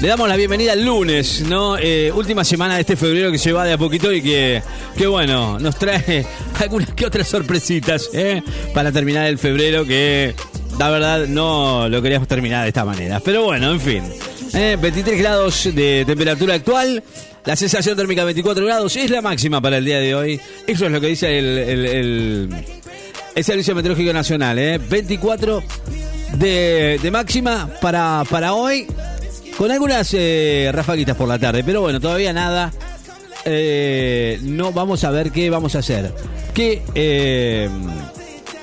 Le damos la bienvenida al lunes, ¿no? Eh, última semana de este febrero que se va de a poquito y que, que bueno, nos trae algunas que otras sorpresitas, ¿eh? Para terminar el febrero que, la verdad, no lo queríamos terminar de esta manera. Pero bueno, en fin. ¿eh? 23 grados de temperatura actual. La sensación térmica 24 grados es la máxima para el día de hoy. Eso es lo que dice el Servicio Meteorológico Nacional. ¿eh? 24 de, de máxima para, para hoy. Con algunas eh, rafaguitas por la tarde, pero bueno, todavía nada. Eh, no vamos a ver qué vamos a hacer. ¿Qué eh,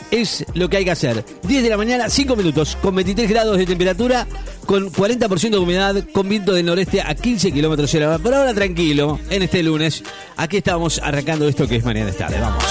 es lo que hay que hacer? 10 de la mañana, 5 minutos, con 23 grados de temperatura, con 40% de humedad, con viento del noreste a 15 kilómetros de. Por ahora tranquilo, en este lunes, aquí estamos arrancando esto que es mañana de tarde. Vamos.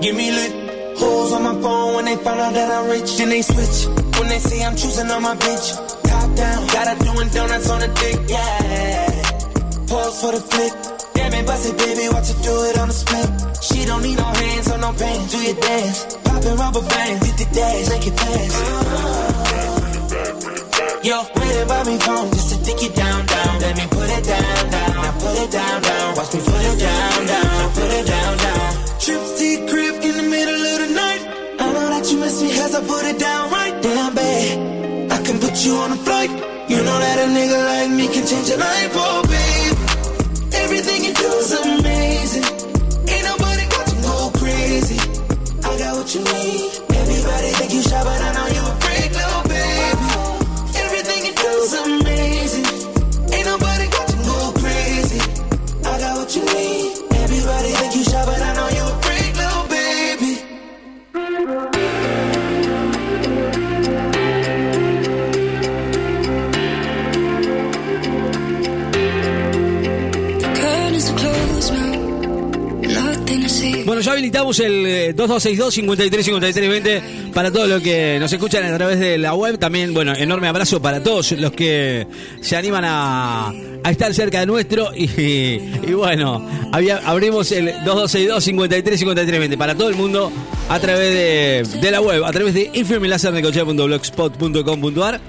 Give me lit. Hoes on my phone when they find out that I'm rich. Then they switch when they say I'm choosing on my bitch. Top down, got her doing donuts on the dick. Yeah, pause for the flick. Damn it, bust it, baby, watch her do it on the split. She don't need no hands or no pants. Do your dance, poppin' rubber bands, hit the dash, make it pass. Yo, waiting by me phone just to think you down, down. Let me put it down, down. Now put it down, down. Watch me put it down, down. Now put it down, down. Trips to your crib in the middle of the night. I know that you miss me as I put it down right damn babe. I can put you on a flight. You know that a nigga like me can change your life, oh babe. Everything you do is amazing. Ain't nobody got to go crazy. I got what you need. Everybody think you shy, but I know you Bueno, ya habilitamos el eh, 2262-535320 para todos los que nos escuchan a través de la web. También, bueno, enorme abrazo para todos los que se animan a, estar cerca de nuestro. Y, bueno, había- abrimos el 2262-535320 para todo el mundo a través de, de la web, a través de infirmilasernecochea.blogspot.com.ar.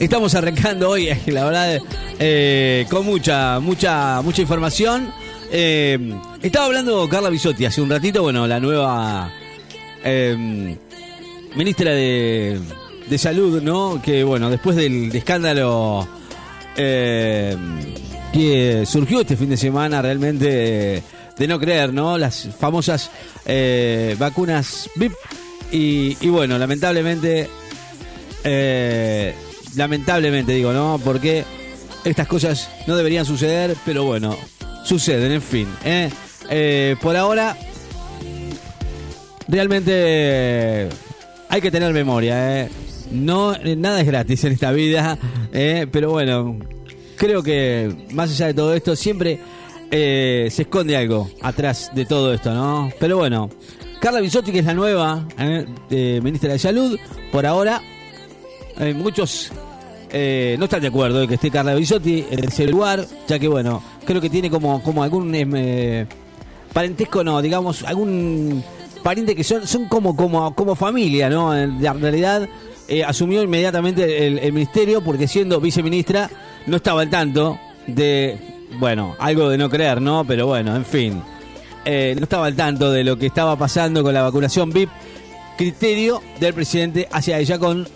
Estamos arrancando hoy, la verdad, eh, con mucha, mucha, mucha información. Eh, estaba hablando Carla Bisotti hace un ratito, bueno, la nueva eh, ministra de, de Salud, ¿no? Que, bueno, después del escándalo eh, que surgió este fin de semana, realmente de no creer, ¿no? Las famosas eh, vacunas VIP. Y, y bueno, lamentablemente eh, lamentablemente digo, ¿no? Porque estas cosas no deberían suceder, pero bueno, suceden, en fin. ¿eh? Eh, por ahora, realmente eh, hay que tener memoria, ¿eh? No, eh, nada es gratis en esta vida, ¿eh? pero bueno, creo que más allá de todo esto, siempre se esconde algo atrás de todo esto, ¿no? Pero bueno, Carla Bisotti, que es la nueva ministra de Salud, por ahora muchos no están de acuerdo de que esté Carla Bisotti en ese lugar, ya que bueno, creo que tiene como, como algún em, parentesco, no, digamos, algún pariente que son, son como, como, como familia, ¿no? En realidad eh, asumió inmediatamente el, el ministerio porque siendo viceministra no estaba al tanto de, bueno, algo de no creer, ¿no? Pero bueno, en fin, eh, no estaba al tanto de lo que estaba pasando con la vacunación VIP criterio del presidente hacia ella con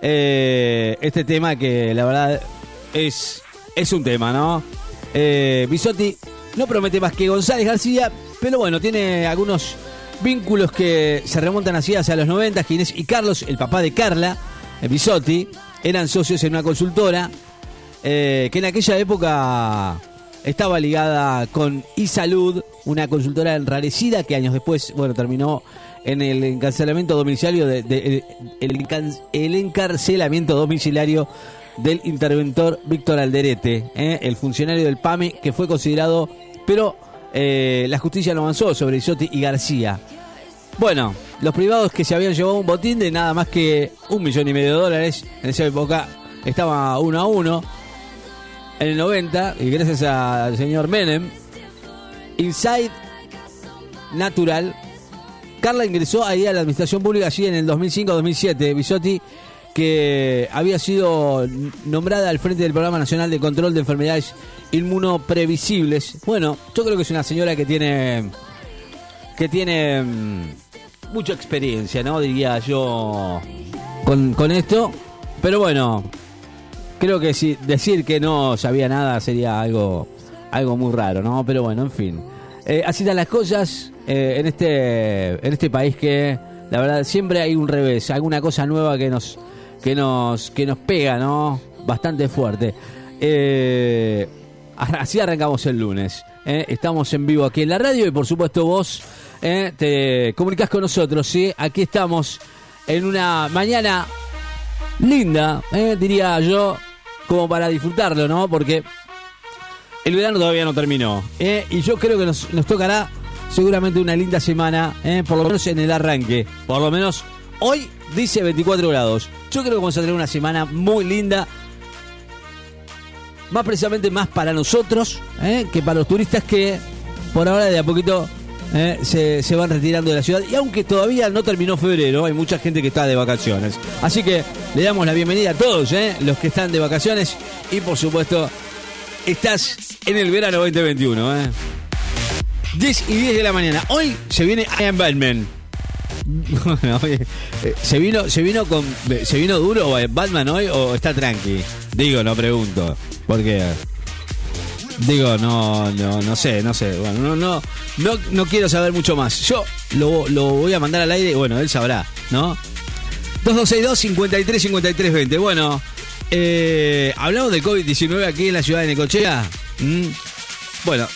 eh, este tema que la verdad es, es un tema, ¿no? Bisotti no promete más que González García, pero bueno, tiene algunos vínculos que se remontan así hacia los 90. Ginés y Carlos, el papá de Carla, eh, Bisotti, eran socios en una consultora eh, que en aquella época estaba ligada con iSalud, una consultora enrarecida que años después, bueno, terminó en el encarcelamiento domiciliario de, el encarcelamiento domiciliario del interventor Víctor Alderete, ¿eh? el funcionario del PAME que fue considerado, pero eh, la justicia no avanzó sobre Isotti y García. Bueno, los privados que se habían llevado un botín de nada más que un millón y medio de dólares en esa época estaba 1 a 1 en el 90 y gracias al señor Menem, Inside Natural, Carla ingresó ahí a la administración pública allí en el 2005-2007. Bisotti, que había sido nombrada al frente del Programa Nacional de Control de Enfermedades Inmunoprevisibles. Bueno, yo creo que es una señora que tiene que tiene mm, mucha experiencia, ¿no? Diría yo con, con esto. Pero bueno, creo que si decir que no sabía nada sería algo, algo muy raro, ¿no? Pero bueno, en fin. Eh, así están las cosas eh, en, este, en este país que, la verdad, siempre hay un revés, alguna cosa nueva que nos, que nos, que nos pega, ¿no? Bastante fuerte. Eh, así arrancamos el lunes. Estamos en vivo aquí en la radio y por supuesto vos te comunicas con nosotros, ¿sí? Aquí estamos en una mañana linda, diría yo, como para disfrutarlo, ¿no? Porque el verano todavía no terminó. ¿eh? Y yo creo que nos, tocará seguramente una linda semana, ¿eh? por lo menos en el arranque. Por lo menos hoy dice 24 grados. Yo creo que vamos a tener una semana muy linda. Más precisamente más para nosotros ¿eh? que para los turistas que por ahora de a poquito ¿eh? se, van retirando de la ciudad. Y aunque todavía no terminó febrero, hay mucha gente que está de vacaciones. Así que le damos la bienvenida a todos ¿eh? los que están de vacaciones. Y por supuesto, estás en el verano 2021. ¿eh? 10 y 10 de la mañana. Hoy se viene Iron Batman. Eh, ¿Se vino, se vino con. ¿Se vino duro Batman hoy o está tranqui? Digo, no pregunto. Porque Digo, no, no, no sé, no sé. Bueno, no, no, no, no quiero saber mucho más. Yo lo, voy a mandar al aire bueno, él sabrá, ¿no? 2262 53 53 20. Bueno, eh, hablamos del COVID-19 aquí en la ciudad de Necochea. Mm. Bueno,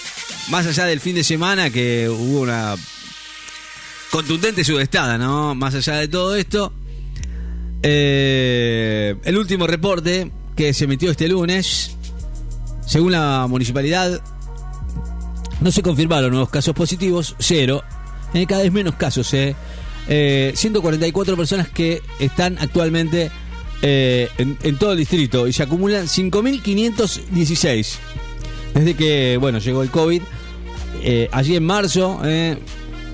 más allá del fin de semana que hubo una contundente sudestada, ¿no? Más allá de todo esto, eh, el último reporte que se emitió este lunes según la municipalidad, no se confirmaron nuevos casos positivos, cero. Hay cada vez menos casos, ¿eh? 144 eh, personas que están actualmente eh, en, todo el distrito y se acumulan 5.516 desde que bueno llegó el COVID. Eh, allí en marzo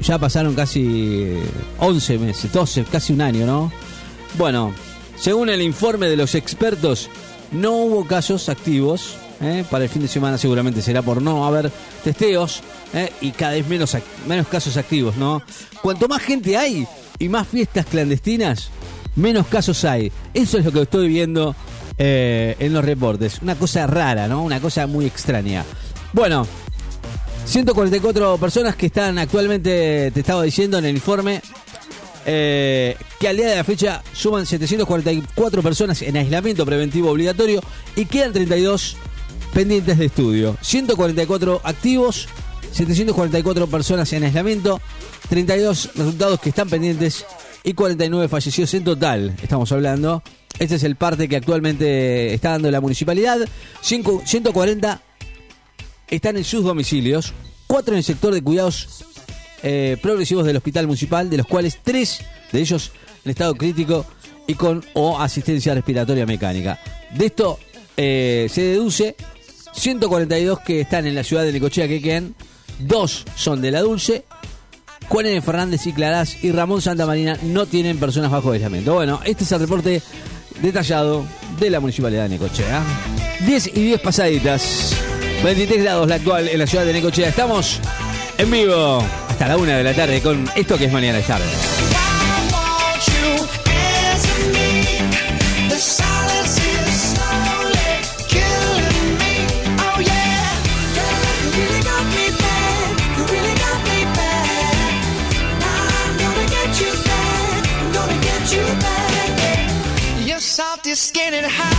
ya pasaron casi 11 meses, 12, casi un año, ¿no? Bueno, según el informe de los expertos, no hubo casos activos ¿eh? para el fin de semana seguramente será por no haber testeos ¿eh? y cada vez menos, menos casos activos, ¿no? Cuanto más gente hay y más fiestas clandestinas, menos casos hay. Eso es lo que estoy viendo eh, en los reportes. Una cosa rara, ¿no? Una cosa muy extraña. Bueno, 144 personas que están actualmente, te estaba diciendo en el informe, que al día de la fecha suman 744 personas en aislamiento preventivo obligatorio y quedan 32 pendientes de estudio. 144 activos, 744 personas en aislamiento, 32 resultados que están pendientes y 49 fallecidos en total. Estamos hablando. Este es el parte que actualmente está dando la municipalidad. 140 están en sus domicilios, 4 en el sector de cuidados eh, progresivos del hospital municipal, de los cuales 3 de ellos en estado crítico y con o asistencia respiratoria mecánica. De esto eh, se deduce 142 que están en la ciudad de Necochea que quedan, dos son de la Dulce, Juan N. Fernández y Clarás y Ramón Santa Marina no tienen personas bajo aislamiento. Bueno, este es el reporte detallado de la Municipalidad de Necochea. 10 y 10 pasaditas. 23 grados la actual en la ciudad de Necochea. Estamos en vivo hasta la una de la tarde con esto que es mañana de tarde. Your skin and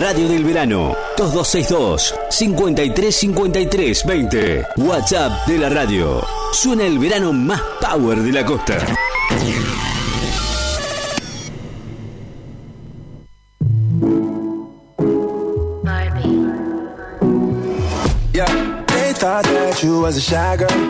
radio del verano. 2262 5353 20. WhatsApp de la radio. Suena el verano más power de la costa. Yeah, they thought that you was a shy girl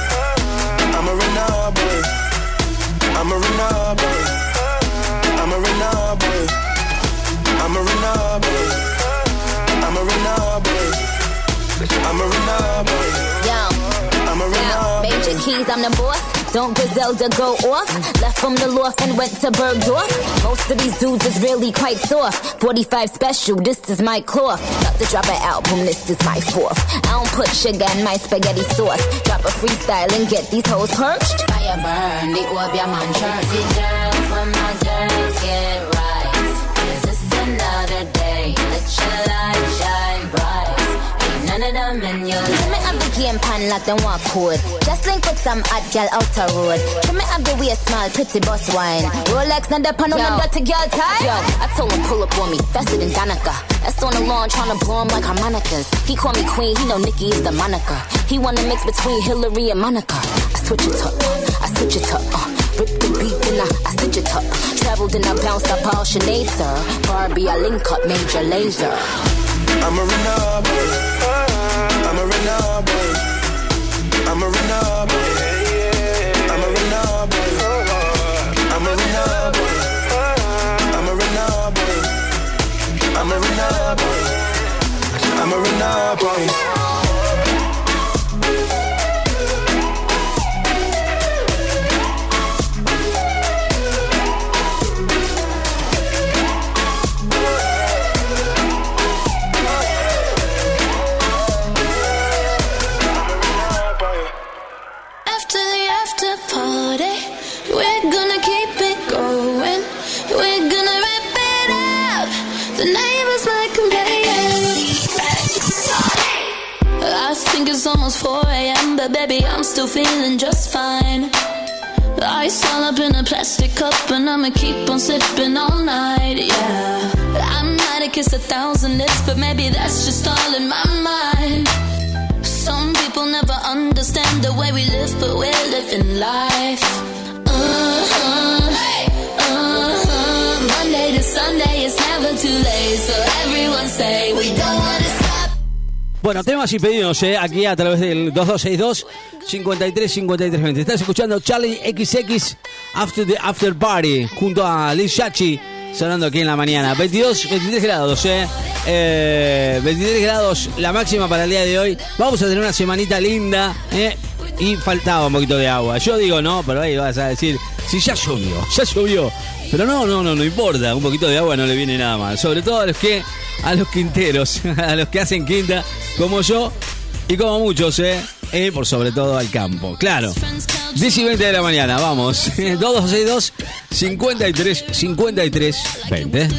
I'm the boss. Don't Griselda go off? Left from the loft and went to Bergdorf. Most of these dudes is really quite soft. 45 special, this is my cloth. About to drop an album, this is my fourth. I don't put sugar in my spaghetti sauce. Drop a freestyle and get these hoes perched. Fire burn, the orb, your man Jersey girls, when my girls get right. Is this another day? Let your light shine bright. Ain't none of them in your Trim it up the game pan like them walk code. Just link with some hot girl out the road. Trim it up the way small, pretty boss wine. Rolex, not the pan on the dirty girl tie. Yo, I told him pull up on me, faster than Danica. That's on the lawn trying to blow him like harmonicas. He call me queen, he know Nikki is the moniker. He wanna mix between Hillary and Monica. I switch it up, I switch it up. Uh, rip the beat, then I, I stitch it up. Traveled and I bounced up all Sinead, sir. Barbie, I link up major laser. I'ma run up I'm a Renault boy. I'm a Renault boy. I'm a Renault boy. I'm a Renault boy. I'm a Renault boy. I'm a Renault boy. I'm a Renault boy. Almost 4 a.m., but baby, I'm still feeling just fine. Ice all up in a plastic cup, and I'ma keep on sipping all night, yeah. I might have kissed a thousand lips, but maybe that's just all in my mind. Some people never understand the way we live, but we're living life. Uh-huh, uh-huh. Monday to Sunday, it's never too late. So everyone say we don't wanna. Bueno, temas y pedidos eh, aquí a través del 2262 53 53 20. Estás escuchando Charlie XX After the After Party junto a Liz Shachi sonando aquí en la mañana. 22, 23 grados, eh. Eh, 23 grados la máxima para el día de hoy. Vamos a tener una semanita linda, eh. Y faltaba un poquito de agua. Yo digo no, pero ahí vas a decir, si ya llovió, ya llovió. Pero no, no, no, no importa. Un poquito de agua no le viene nada mal. Sobre todo a los que, a los quinteros, a los que hacen quinta, como yo y como muchos, eh. Eh, por sobre todo al campo. Claro. 10 y 20 de la mañana, vamos. 2262 53 53 20.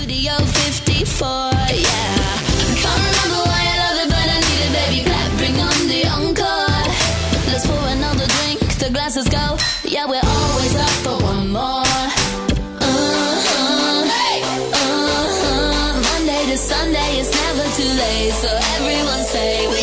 glasses go. Yeah, we're always up for one more. Uh-huh. hey, Uh-huh. Monday to Sunday, it's never too late. So everyone say we.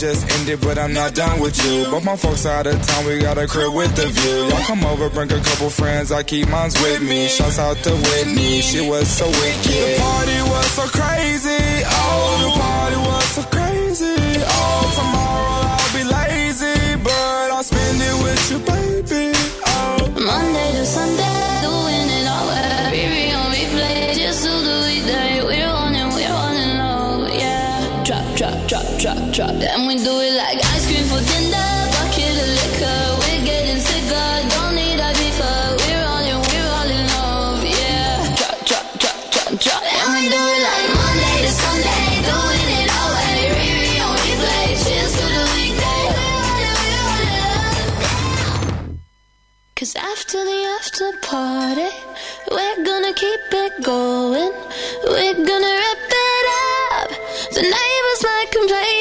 just ended, but I'm not done with you. But my folks out of town, we got a crib with the view. Y'all come over, bring a couple friends, I keep mines with me. Shouts out to Whitney, she was so wicked. The party was so crazy, oh, the party was drop. And we do it like ice cream for dinner, bucket of liquor. We're getting sicker, don't need a beaver. We're all in, we're all in love, yeah. Drop, drop, drop, drop, drop. And we do it like Monday to Sunday, doing it all way. re, on replay, cheers to the weekday. Cause after the after party, we're gonna keep it going. We're gonna rip it up. The neighbors might complain.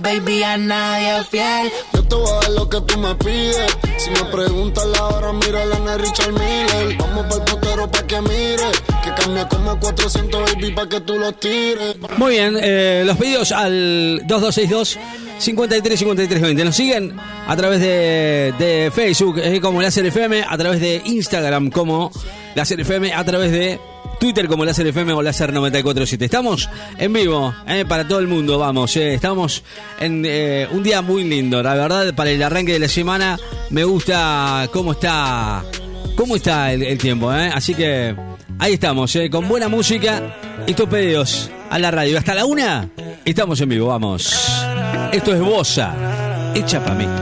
Baby, a nadie fiel. Yo te voy a dar lo que tú me pides. Si me preguntas la hora, mira la de Richard Miller. Vamos pa'l putero pa' que mire. Que cambia como 400 baby pa' que tú los tires. Muy bien, eh, los pedidos al 2262 53 53 20. Nos siguen a través de, de Facebook eh, como Láser FM, a través de Instagram como Láser FM, a través de Twitter como Láser FM o Láser 947. Estamos en vivo eh, para todo el mundo, vamos. eh, estamos en eh, un día muy lindo, la verdad, para el arranque de la semana. Me gusta cómo está, cómo está el, tiempo. Así que ahí estamos, con buena música y tus pedidos a la radio. Hasta la una, estamos en vivo, vamos. Esto es Bosa, hecha para mí.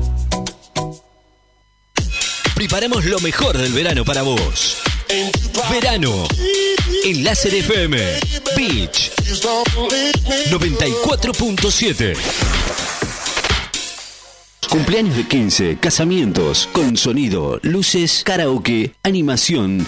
Preparamos lo mejor del verano para vos. Verano en Láser FM Beach 94.7. Cumpleaños de 15, casamientos, con sonido, luces, karaoke, animación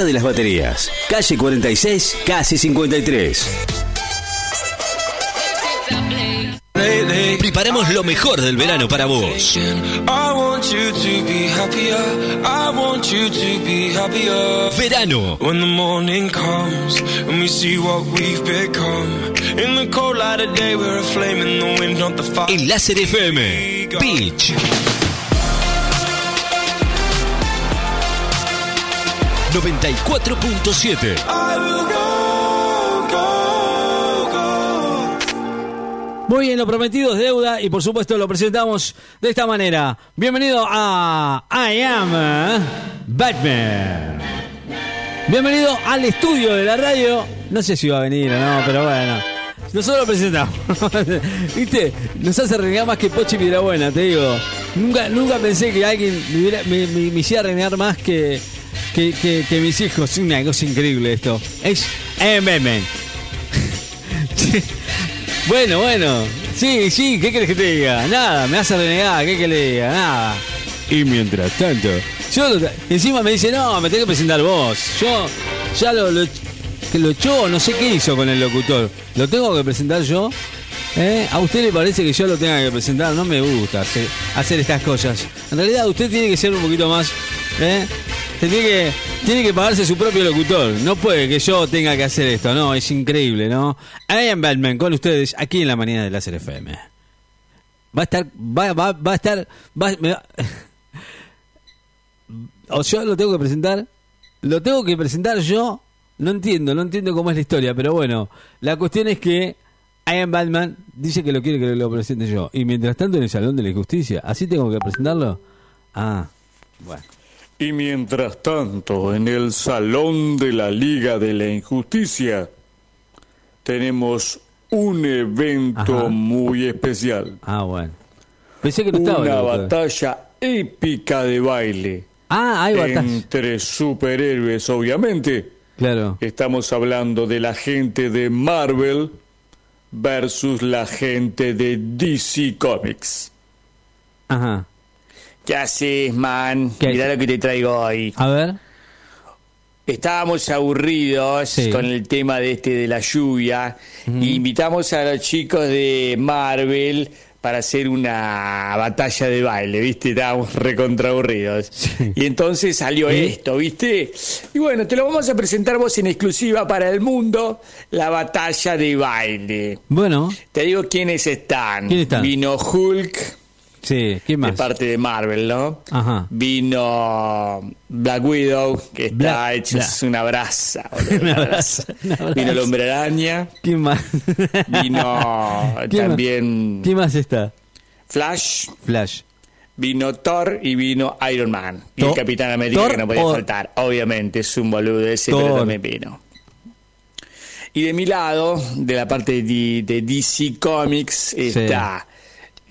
de las Baterías, calle 46, casi 53. Preparemos lo mejor del verano para vos. Verano. When the morning comes 94.7 Muy bien, lo prometido es deuda y por supuesto lo presentamos de esta manera. Bienvenido a I Am Batman. Bienvenido al estudio de la radio. No sé si va a venir o no, pero bueno. Nosotros lo presentamos. ¿Viste? Nos hace renegar más que Pochi Buena, te digo. Nunca, nunca pensé que alguien me, hubiera- me- me- me hiciera renegar más que, que, que- que mis hijos. Una cosa increíble esto. Es Batman. Bueno, bueno. Sí, sí, ¿qué querés que te diga? Nada, me hace renegar, ¿qué que le diga? Nada. Y mientras tanto, yo lo- encima me dice, no, me tenés que presentar vos. Yo ya lo, lo, que lo echó, no sé qué hizo con el locutor. ¿Lo tengo que presentar yo? ¿Eh? ¿A usted le parece que yo lo tenga que presentar? No me gusta hacer, estas cosas. En realidad usted tiene que ser un poquito más... ¿eh? Tiene que, tiene que pagarse su propio locutor. No puede que yo tenga que hacer esto, no, es increíble, ¿no? I am Batman con ustedes aquí en la mañana de Láser FM. Va a estar, va, va, va a estar, va, me va- o yo lo tengo que presentar, lo tengo que presentar yo, no entiendo, no entiendo cómo es la historia, pero bueno, la cuestión es que I am Batman dice que lo quiere que lo presente yo, y mientras tanto en el Salón de la Justicia, ¿así tengo que presentarlo? Ah, bueno. Y mientras tanto, en el Salón de la Liga de la Injusticia, tenemos un evento Ajá. muy especial. Ah, bueno. Pensé que no estaba. Una batalla épica de baile. Ah, hay batalla. Entre superhéroes, obviamente. Claro. Estamos hablando de la gente de Marvel versus la gente de DC Comics. Ajá. ¿Qué haces, man? ¿Qué? Mirá lo que te traigo hoy. A ver. Estábamos aburridos Sí. con el tema de este de la lluvia. invitamos a los chicos de Marvel para hacer una batalla de baile, ¿viste? Estábamos recontra aburridos. Y entonces salió esto, ¿viste? Y bueno, te lo vamos a presentar vos en exclusiva para el mundo, la batalla de baile. Bueno, Te digo quiénes están. ¿Quién están? Vino Hulk, sí, ¿quién de más? parte de Marvel, ¿no? Ajá. Vino Black Widow, que está Black- es una brasa. boludo, Una una brasa, brasa. una brasa. Vino el hombre araña, ¿Quién más? vino ¿Quién más? también ¿Quién más está? Flash, Flash. vino Thor y vino Iron Man. Y Thor- el Capitán América Thor que no podía o- faltar. Obviamente es un boludo ese, Thor. pero también vino. Y de mi lado, de la parte de, de DC Comics, está,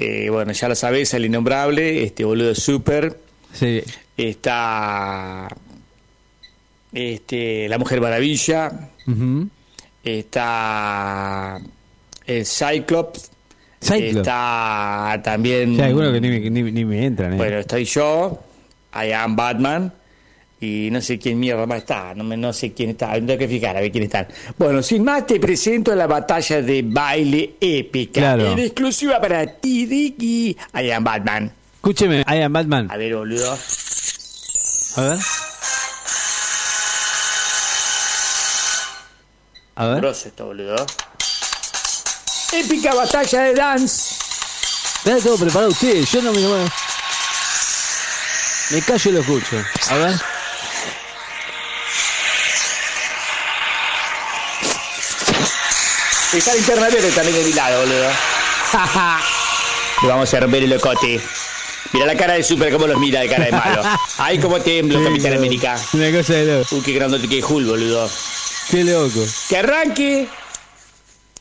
eh, bueno, ya lo sabés, el innombrable, este boludo super. Sí. Está este, la Mujer Maravilla, Ujú. está el Cyclops, Cyclops. está también, hay algunos que ni, ni, ni me entran, ¿eh? bueno, estoy yo, I am Batman, Y no sé quién mierda más está, no, me, no sé quién está, tengo que fijar a ver quién están. Bueno, sin más te presento la batalla de baile épica. Claro. En exclusiva para ti, Ricky. I am Batman. Escúcheme, I am Batman. A ver, boludo. A ver. A ver. Grosso esto, boludo. Épica batalla de dance. Está todo preparado usted, yo no me... Me callo y lo escucho. A ver. Está linterna verde también de mi lado, boludo. Le vamos a romper el locote. Mira la cara de Super, cómo los mira de cara de malo. Ay, cómo temblo, Sí, Capitán loco. América. Una cosa de loco. Uy, qué grandote que Hulk, boludo. Qué loco. Que arranque.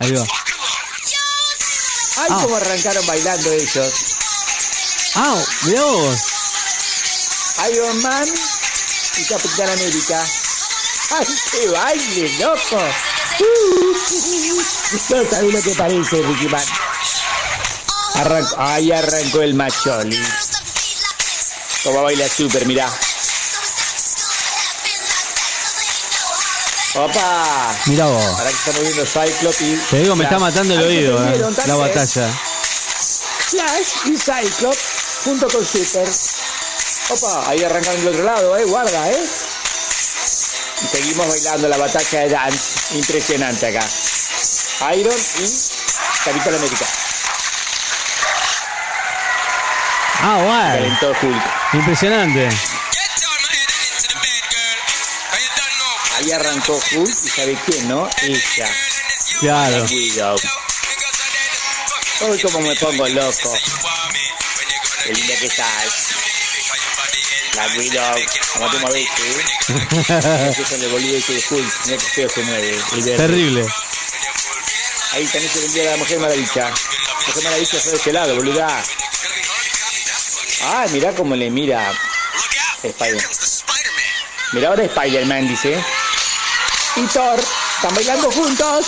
Ahí va. Ay, Ah. cómo arrancaron bailando ellos. Ah, mirá vos. Iron Man y Capitán América. ¡Ay, qué baile, loco! No sabés lo que parece, Ricky Man. Arrancó, ahí arrancó el macholi. Como baila super, mirá. ¡Opa! Mirá vos. Ahora que estamos viendo Cyclops y... Te digo, me está matando el oído, eh, la batalla. Flash y Cyclops junto con Super. Opa, ahí arrancan del otro lado, eh, guarda, eh. Y seguimos bailando la batalla de dance. Impresionante acá. Iron y Capitán América. Ah. Calentó Hulk. Impresionante. Ahí arrancó Hulk y ¿sabe quién, no? Ella. Claro. Uy, cómo me pongo loco. Qué linda que estás. La Widow. Como te mueves, ¿eh? Eso le boludo ese de Hulk. Mira que feo se mueve. Terrible. Ahí también se vendía la Mujer Maravilla. Mujer Maravilla fue de ese lado, boluda. Ah, mirá cómo le mira Spider. Mira ahora Spider-Man, dice. Y Thor. Están bailando juntos.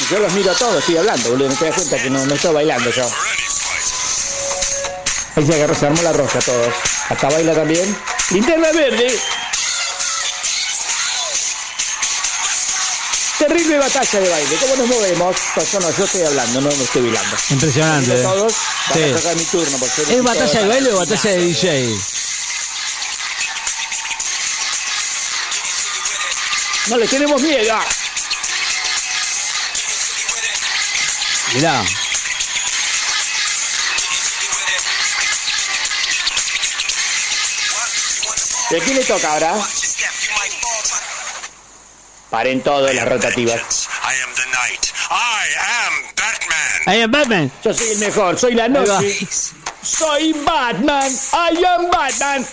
Y yo los miro a todos, estoy hablando, boludo. No te das cuenta que no, no estoy bailando yo. Ahí se agarró, se armó la roja todos. Hasta baila también. Linterna verde. Terrible batalla de baile. ¿Cómo nos movemos? Pues yo no, yo estoy hablando, no me estoy bailando. Impresionante. A todos. Sí. A sacar mi turno. ¿Es batalla de baile o batalla de DJ? No le tenemos miedo. Mirá. ¿De quién le toca ahora? Paren todas las rotativas. I am the night. I am Batman. I am Batman. Yo soy el mejor, soy la noche. Soy Batman. I am Batman.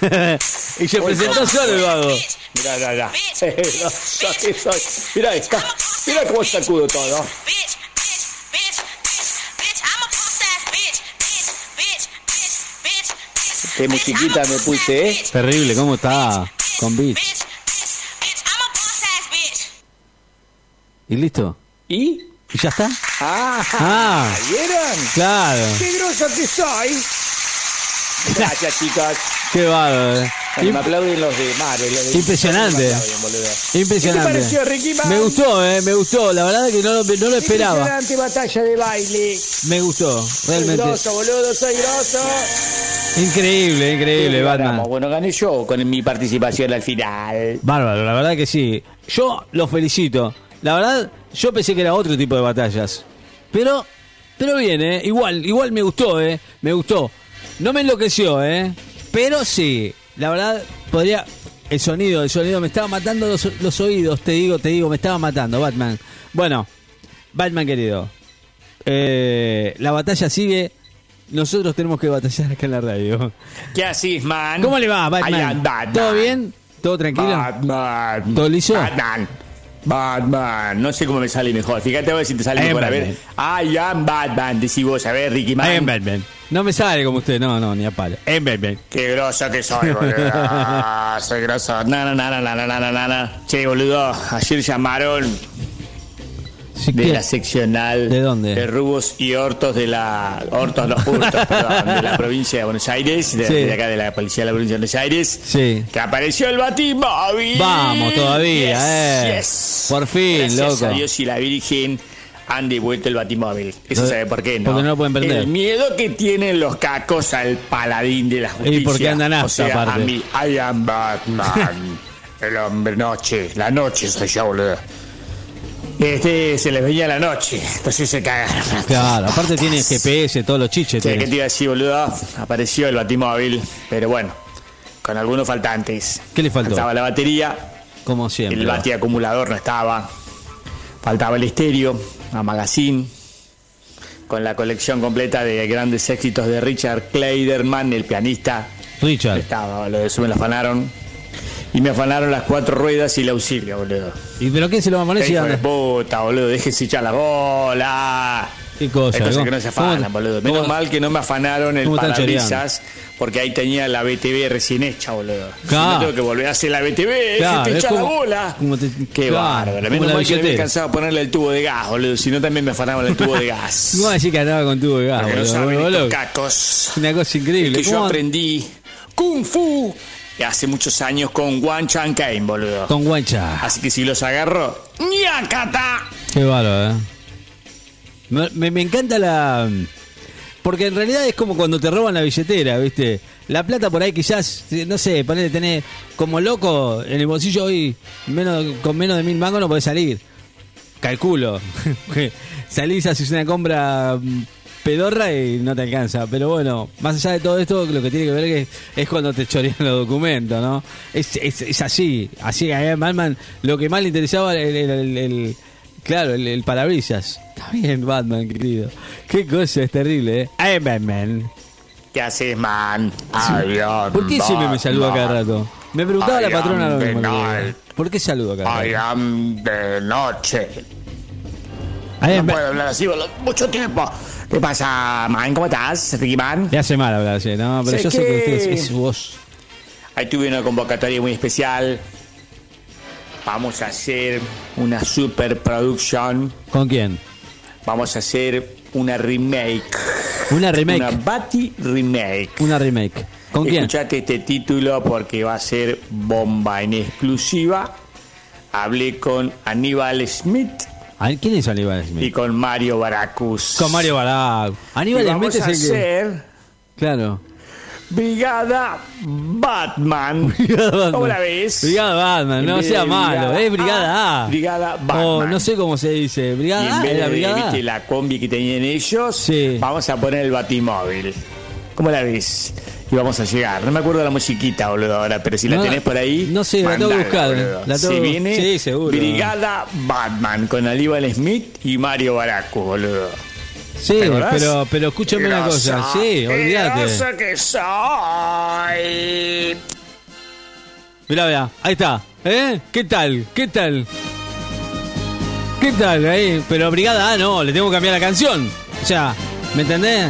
y se presentó solo el vago. Mirá, mirá, mirá. Que soy. Mirá cómo sacudo todo. Qué musiquita me puse, ¿eh? Terrible, ¿cómo está? Con beats. ¿Y listo? ¿Y? ¿Y ya está? Ah, Ah. ¿vieron? Claro. ¡Qué groso que soy! Gracias, chicos. Qué bárbaro. Me aplauden los de Marvel. los de- Impresionante. Me aplauden. Impresionante. ¿Qué te pareció, Ricky Man? Me gustó, eh, me gustó. La verdad que no lo, no lo esperaba. Impresionante batalla de baile. Me gustó, Soy realmente. groso, boludo, soy groso. Increíble, increíble, Sí, Batman. ganamos. Bueno, gané yo con mi participación al final. Bárbaro, la verdad que sí. Yo lo felicito. La verdad, yo pensé que era otro tipo de batallas. Pero, pero bien, ¿eh? Igual, igual me gustó, ¿eh? Me gustó. No me enloqueció, ¿eh? Pero sí, la verdad, podría... El sonido, el sonido me estaba matando los, los oídos, te digo, te digo, me estaba matando, Batman. Bueno, Batman querido. eh, la batalla sigue. Nosotros tenemos que batallar acá en la radio. ¿Qué haces, man? ¿Cómo le va? Batman. ¿Todo bien? ¿Todo tranquilo? Batman. ¿Todo liso? Batman. Batman, no sé cómo me sale mejor. Fíjate a ver si te sale mejor. A ver, I am ah, Batman, decís vos, a ver, Ricky Man. I am Batman. No me sale como usted, no, no, ni a palo. I Batman. Qué groso que soy, boludo. Ah, soy groso. No, no, no, no, no, no, no, no. Che, boludo, ayer llamaron Sí, de ¿qué? la seccional ¿De dónde? de Rubos y Hortos de la Hortos, no, Hurtos, perdón, de la provincia de Buenos Aires, de, Sí. de acá de la policía de la provincia de Buenos Aires, Sí. que apareció el Batimóvil. Vamos todavía, Yes, eh. yes. Por fin, Gracias loco. a Dios y la Virgen han devuelto el Batimóvil. Eso Lo- sabe por qué, ¿no? porque no lo pueden prender. El miedo que tienen los cacos al paladín de la justicia. porque andan o sea, aparte. a mí, I am Batman. el hombre noche. La noche soy yo, boludo. Este se les veía la noche, entonces se cagaron. Claro, aparte tiene GPS, todos los chiches. Sí, ¿Qué te iba a decir, boludo? Apareció el batimóvil, pero bueno, con algunos faltantes. ¿Qué le faltó? Faltaba la batería, Como siempre. el bati acumulador no estaba, faltaba el estéreo, la magazine, con la colección completa de grandes éxitos de Richard Kleiderman, el pianista. Richard. Estaba, boludo, eso me lo afanaron. Y me afanaron las cuatro ruedas y el auxilio, boludo. ¿Y pero quién se lo va a poner Qué si hijo de anda? puta, boludo, déjese echar la bola. ¿Qué cosa? Hay cosas ¿Cómo- que no se afanan, boludo. Menos mal que no me afanaron el parabrisas, porque ahí tenía la BTV recién hecha, boludo. Si Claro. no tengo que volver a hacer la BTV, Claro, se te la bola. te- Qué claro, bárbaro. Menos la mal que no me billetera. alcanzaba a ponerle el tubo de gas, boludo. Si no, también me afanaban el tubo de gas. ¿Cómo vas a decir que andaba con tubo de gas, no boludo? saben Boludo, estos cacos. Una cosa increíble. Es que yo ¿Cómo- aprendí Kung Fu hace muchos años con Wan Chan Kane, boludo. Con guancha. Así que si los agarro, ¡ñacata! Qué bárbaro, ¿eh? Me, me- me encanta la... Porque en realidad es como cuando te roban la billetera, ¿viste? La plata por ahí quizás, no sé, ponele, tener como loco en el bolsillo hoy, menos, con menos de mil mangos no podés salir. Calculo. Salís, haces una compra mm, pedorra y no te alcanza. Pero bueno, más allá de todo esto, lo que tiene que ver es, es cuando te chorean los documentos, ¿no? Es, es, es así. Así a Batman lo que más le interesaba el, el- el- el- claro, el, parabrisas. Está bien, Batman, querido. Qué cosa, es terrible, ¿eh? Am Batman. ¿Qué haces, man? Am ¿Por qué siempre me saluda cada rato? Me preguntaba la patrona lo mismo. que. ¿Por qué saluda cada rato? de noche. No puedo hablar así mucho tiempo. ¿Qué pasa, man? ¿Cómo estás, Ricky Man? Le hace mal hablar así, ¿no? Pero Sé yo sé que que- usted es, es voz. Ahí tuve una convocatoria muy especial. Vamos a hacer una superproducción. ¿Con quién? Vamos a hacer una remake. Una remake. Una Bati remake. Una remake. ¿Con quién? Escuchate este título porque va a ser bomba en exclusiva. Hablé con Aníbal Smith ¿Quién es Aníbal Smith? y con Mario Baracus. Con Mario Barac. Aníbal Y Smith a es el que. hacer Claro. Brigada Batman. Brigada Batman. ¿Cómo la ves? Brigada Batman, En no sea malo, es Brigada A. Brigada Batman. Oh, no sé cómo se dice. Y Brigada en A, vez de Brigada A. ¿viste, la combi que tenían ellos, vamos a poner el batimóvil. ¿Cómo la ves? Y vamos a llegar. No me acuerdo la musiquita, boludo, ahora, pero si la tenés por ahí. no sé, la tengo que mandala, buscar, eh. boludo. La tengo- Se viene sí, seguro. Brigada Batman con Aníbal Smith y Mario Baracus, boludo. Sí, pero, pero escúchame una cosa. Sí, olvídate. que soy. Mirá, mirá, ahí está. ¿Eh? ¿Qué tal? ¿Qué tal? ¿Qué tal ahí? Pero Brigada A no, le tengo que cambiar la canción. O sea, ¿me entendés?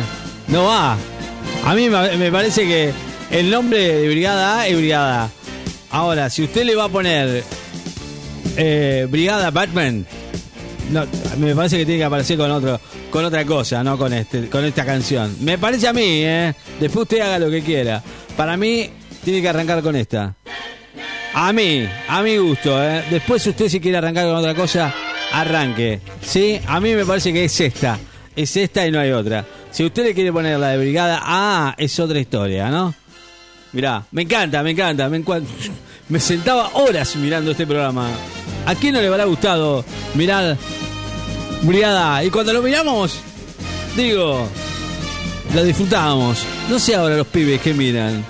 No va. A mí me parece que el nombre de Brigada A es Brigada A. Ahora, si usted le va a poner eh, Brigada Batman, no, me parece que tiene que aparecer con otro, con otra cosa, no con este, con esta canción. Me parece a mí, ¿eh? Después usted haga lo que quiera. Para mí, tiene que arrancar con esta. A mí, a mi gusto, ¿eh? Después usted si quiere arrancar con otra cosa, arranque. ¿Sí? A mí me parece que es esta. Es esta y no hay otra. Si usted le quiere poner la de brigada, ah, es otra historia, ¿no? Mirá, me encanta, me encanta, me encuent- Me sentaba horas mirando este programa. ¿A quién no le habrá gustado mirar Brigada? Y cuando lo miramos, digo, lo disfrutábamos. No sé ahora los pibes que miran.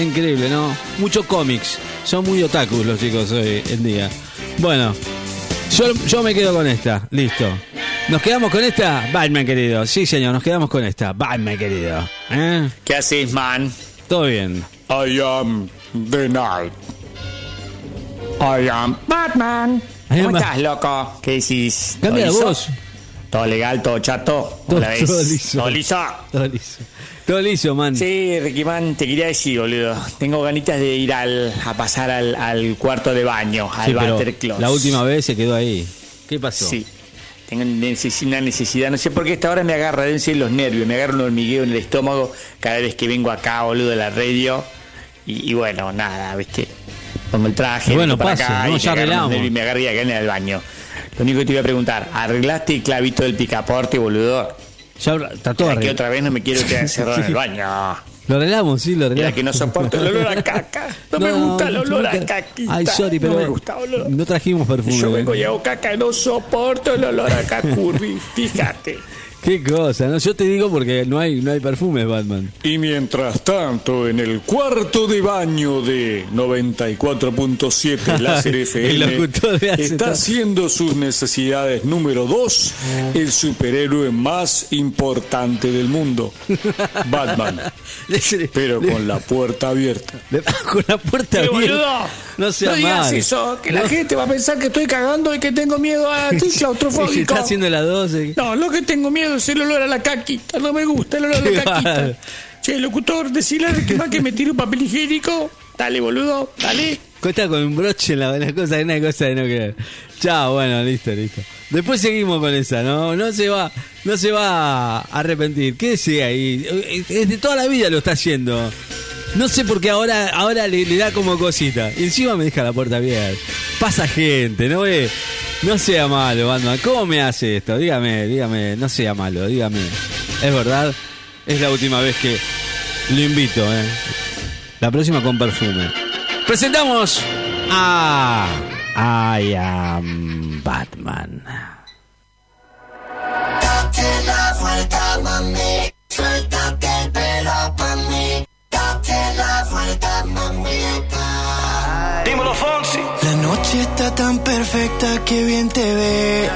Increíble, ¿no? Muchos cómics. Son muy otakus los chicos hoy en día. Bueno, yo, yo me quedo con esta. Listo. ¿Nos quedamos con esta? Batman, querido. Sí, señor, nos quedamos con esta. Batman, querido. ¿Eh? ¿Qué haces, man? Todo bien. I am the night. I am Batman. I am ¿Cómo estás, loco? ¿Qué decís? Cambia la ¿Todo liso? voz. ¿Todo legal, todo chato? Todo- liso. ¿Todo liso? Todo liso. Todo liso, man. Sí, Ricky Man, te quería decir, boludo. Tengo ganitas de ir al, a pasar al, al cuarto de baño, al Sí, closet. la última vez se quedó ahí. ¿Qué pasó? Sí. Tengo una necesidad, no sé por qué esta hora me agarra, deben ser los nervios, me agarra un hormigueo en el estómago cada vez que vengo acá, boludo, de la radio. Y, y bueno, nada, ¿viste? Pongo el traje, Y bueno, para pase, acá no, y ya arreglamos. y me agarra y acá en el baño. Lo único que te iba a preguntar, ¿arreglaste el clavito del picaporte, boludo? Ya está todo Para que arreglado. otra vez no me quiero quedar encerrado en el baño. Lo arreglamos, sí, lo Mira arreglamos. que no soporto el olor a caca. No, me gusta el olor a caquita. Ay, sorry, pero No me gusta, boludo. no trajimos perfume. Yo vengo y hago caca, no soporto el olor a cacurri. Fíjate. Qué cosa, ¿no? Yo te digo porque no hay, no hay perfumes, Batman. Y mientras tanto, en el cuarto de baño de 94.7 Láser El FM, locutor de hace está haciendo sus necesidades número 2 el superhéroe más importante del mundo, Batman. Pero con la puerta abierta. Con la puerta ¡Qué abierta. boludo! No sea digas mal. eso, que la No. gente va a pensar que estoy cagando y que tengo miedo a estoy claustrofóbico. Está haciendo las 12. No, lo que tengo miedo el olor a la caquita. No me gusta el olor a la caquita. Che, locutor, decirle que va que me tire un papel higiénico. Dale, boludo, dale. Cuesta con un broche en la, la cosa, una cosa de no creer. Chao, bueno, listo, listo. Después seguimos con esa, ¿no? No se va, no se va a arrepentir. Quédese ahí. Desde toda la vida lo está haciendo. No sé por qué ahora, ahora le, da como cosita. Y encima me deja la puerta abierta. Pasa gente, ¿no ve? No sea malo, Batman. ¿Cómo me hace esto? Dígame, dígame, no sea malo, dígame. Es verdad, es la última vez que lo invito, ¿eh? La próxima con perfume. Presentamos a I am Batman. Noche está tan perfecta que bien te ves.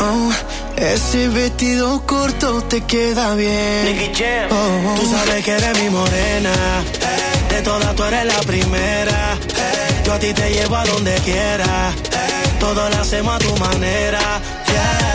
Oh, ese vestido corto te queda bien. Oh, Tú sabes que eres mi morena. De todas tú eres la primera. Yo a ti te llevo a donde quiera. Todo lo hacemos a tu manera. yeah.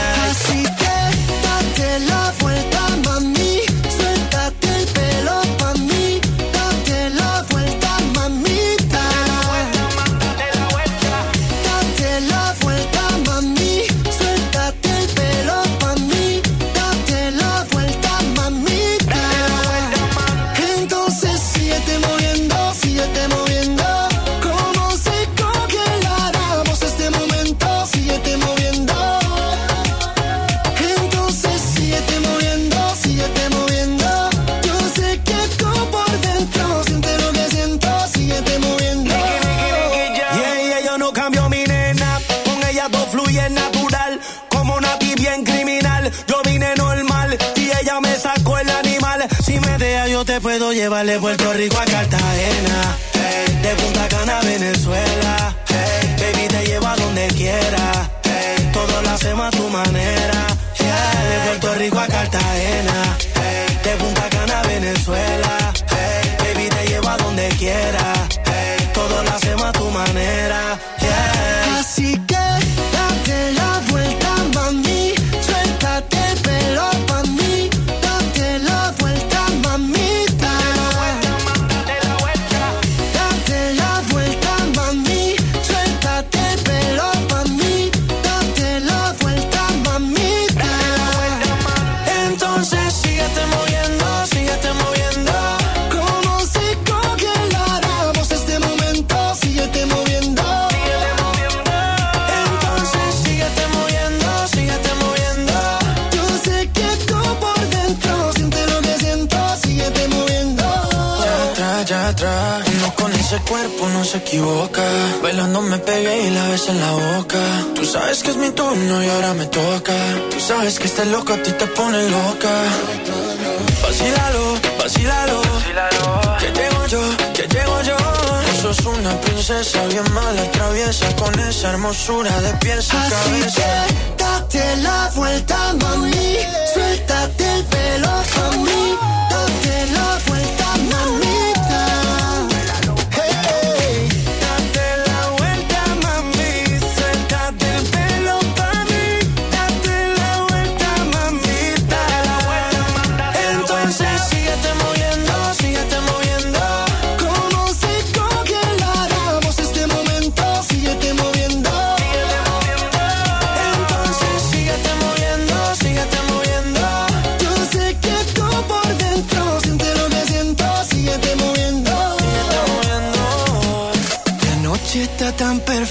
Puedo llevar de Puerto Rico a Cartagena. De Punta Cana a Venezuela. Baby, te llevo a donde quiera. Hey, todo lo hacemos a tu manera. De Puerto Rico a Cartagena. De Punta Cana a Venezuela. Baby, te llevo a donde quiera. Cuerpo no se equivoca. Bailando me pegué y la ves en la boca. Tú sabes que es mi turno y ahora me toca. Tú sabes que este loco a ti te pone loca. Vacílalo, vacílalo. Que llego yo, que llego yo. Tú sos una princesa bien mala, traviesa. Con esa hermosura de pies a Así cabeza. que date la vuelta, mami. Suéltate el pelo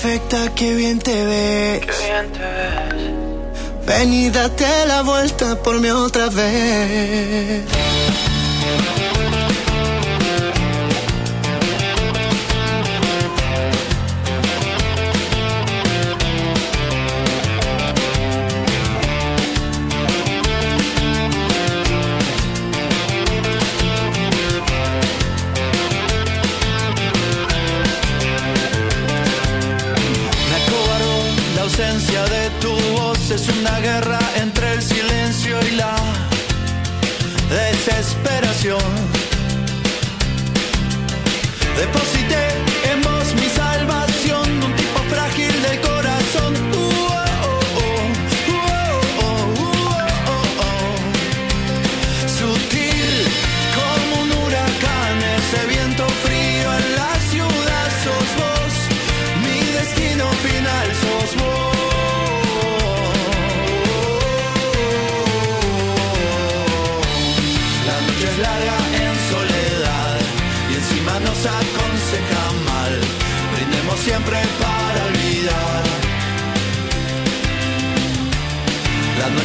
perfecta, que bien te ves. Qué bien te ves. Ven y date la vuelta por mí otra vez. Es una guerra entre el silencio y la desesperación. Deposité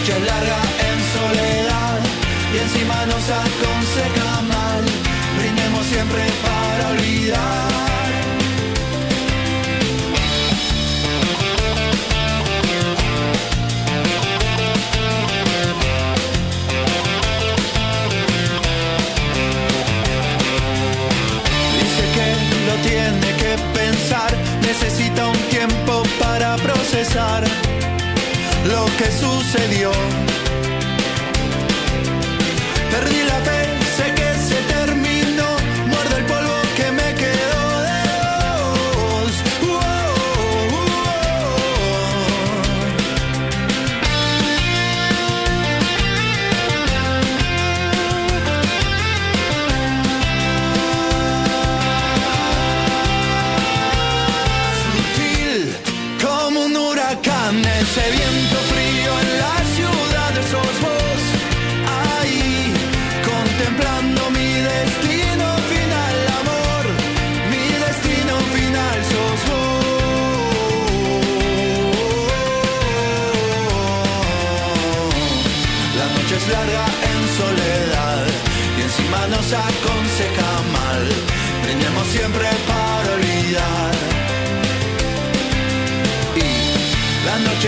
noche larga en soledad y encima nos aconseja mal. Brindemos siempre para olvidar. Que sucedió.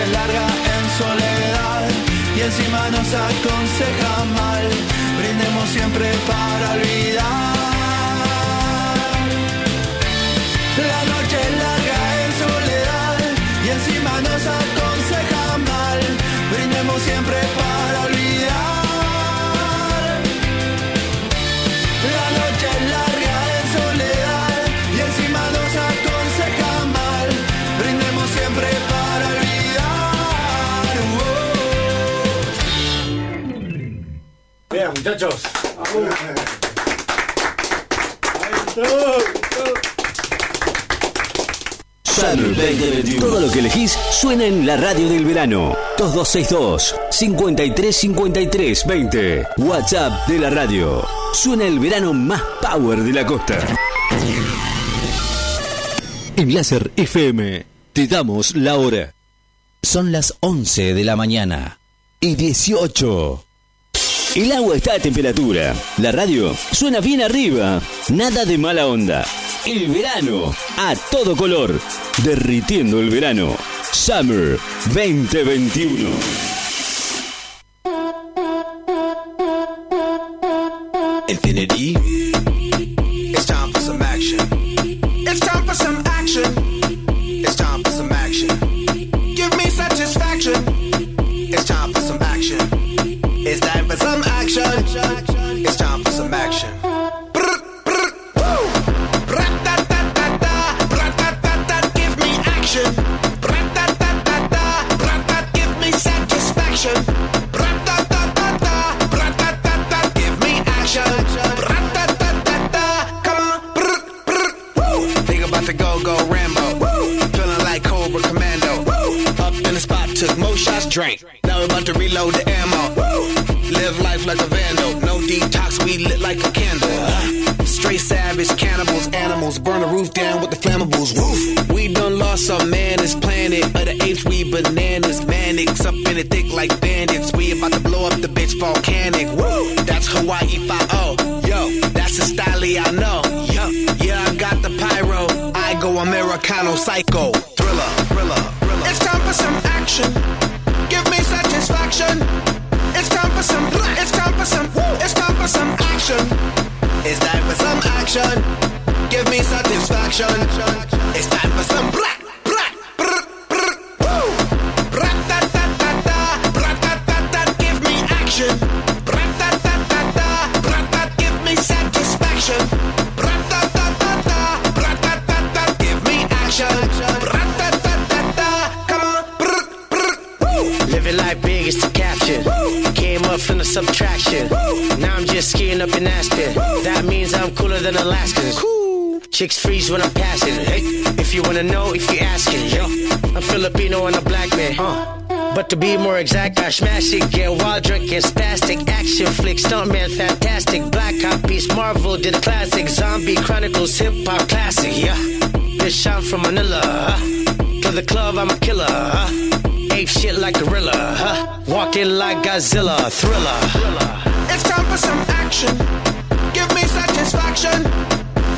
Larga en soledad y encima nos aconseja mal. Brindemos siempre para olvidar. La noche es larga en soledad y encima nos aconseja mal. Brindemos siempre para Summer 2021. Todo lo que elegís suena en la radio del verano. 2262 5353 20. WhatsApp de la radio. Suena el verano más power de la costa. En Láser FM te damos la hora. Son las 11 de la mañana y 18. El agua está a temperatura. La radio suena bien arriba. Nada de mala onda. El verano a todo color. Derritiendo el verano. Summer 2021. Infinity. It's Think about the go-go Rambo. Feeling like Cobra Commando. Up in the spot, took more shots, drank. Now we're about to reload the ammo. Live life like a vandal. No detox, we lit like a candle. Straight savage cannibals, animals. Burn the roof down with the flammables. Woof. We done lost our man is planet. Of the apes, we bananas, manics. Up in it thick like bandits. We about to blow up the bitch volcanic. Woo! That's Hawaii 5 Yo, that's a style I know. Americano psycho. Thriller, thriller, thriller. It's time for some action. Give me satisfaction. It's time for some. It's time for some. It's time for some action. It's time for some action. Give me satisfaction. It's time for some. Subtraction. Now I'm just skiing up in Aspen. That means I'm cooler than Alaskans. Chicks freeze when I'm passing. Hey, if you wanna know, if you asking, yo, I'm Filipino and a black man. Uh. But to be more exact, I smash it, get wild, drunk, and spastic. Action flick, stuntman, fantastic. Black Peas, Marvel did a classic. Zombie Chronicles, hip hop classic, yeah. Bitch, I'm from Manila. huh? To the club, I'm a killer. Ape shit like a gorilla. huh? Walking like Godzilla, thriller. It's time for some action. Give me satisfaction.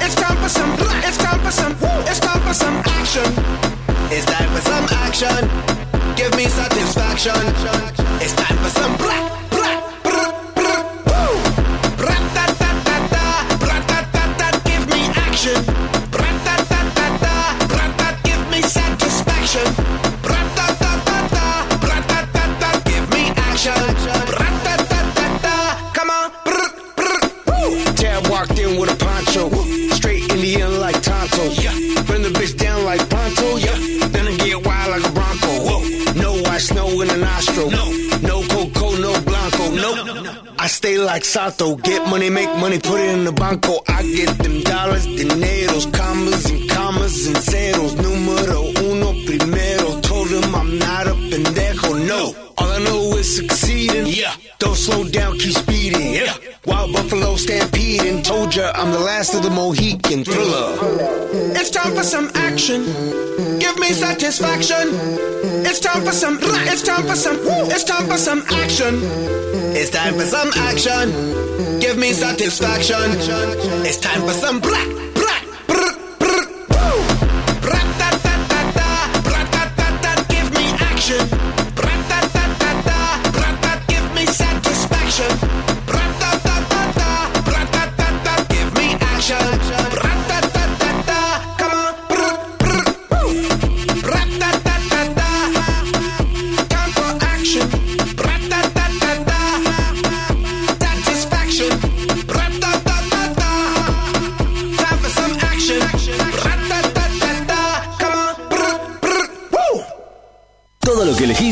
It's time for some. It's time for some. It's time for some action. It's time for some action. Give me satisfaction. It's time for some. Blah, action. Come on. Tab walked in with a poncho. Straight Indian like Tonto. Yeah. Bring the bitch down like Ponto. Yeah. Then I get wild like a Bronco. Whoa. No white snow in the nostril. No. No Coco, no Blanco. No. I stay like Sato. Get money, make money, put it in the banco. I get them dollars, dineros, commas and commas and ceros. Numero uno primero. Told him I'm not a pendejo. Succeeding. Yeah. Don't slow down, keep speeding. Yeah. Wild Buffalo stampeding. Told ya I'm the last of the Mohican thriller. It's time for some action. Give me satisfaction. It's time for some. It's time for some. It's time for some action. It's time for some action. Give me satisfaction. It's time for some black, black,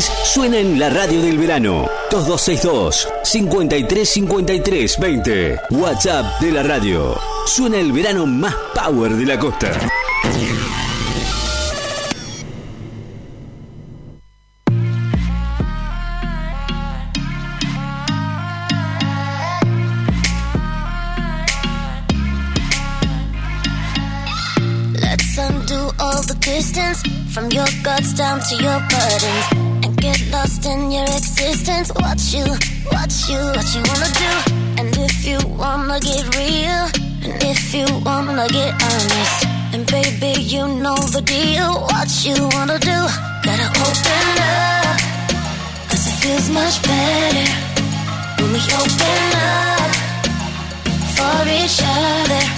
Suena en la radio del verano. 2262 5353 20. WhatsApp de la radio. Suena el verano más power de la costa. Let's undo all the distance from your guts down to your buttons get lost in your existence. What you, what you, what you wanna do? And if you wanna get real, and if you wanna get honest, and baby, you know the deal. What you wanna do? Gotta open up, cause it feels much better when we open up for each other.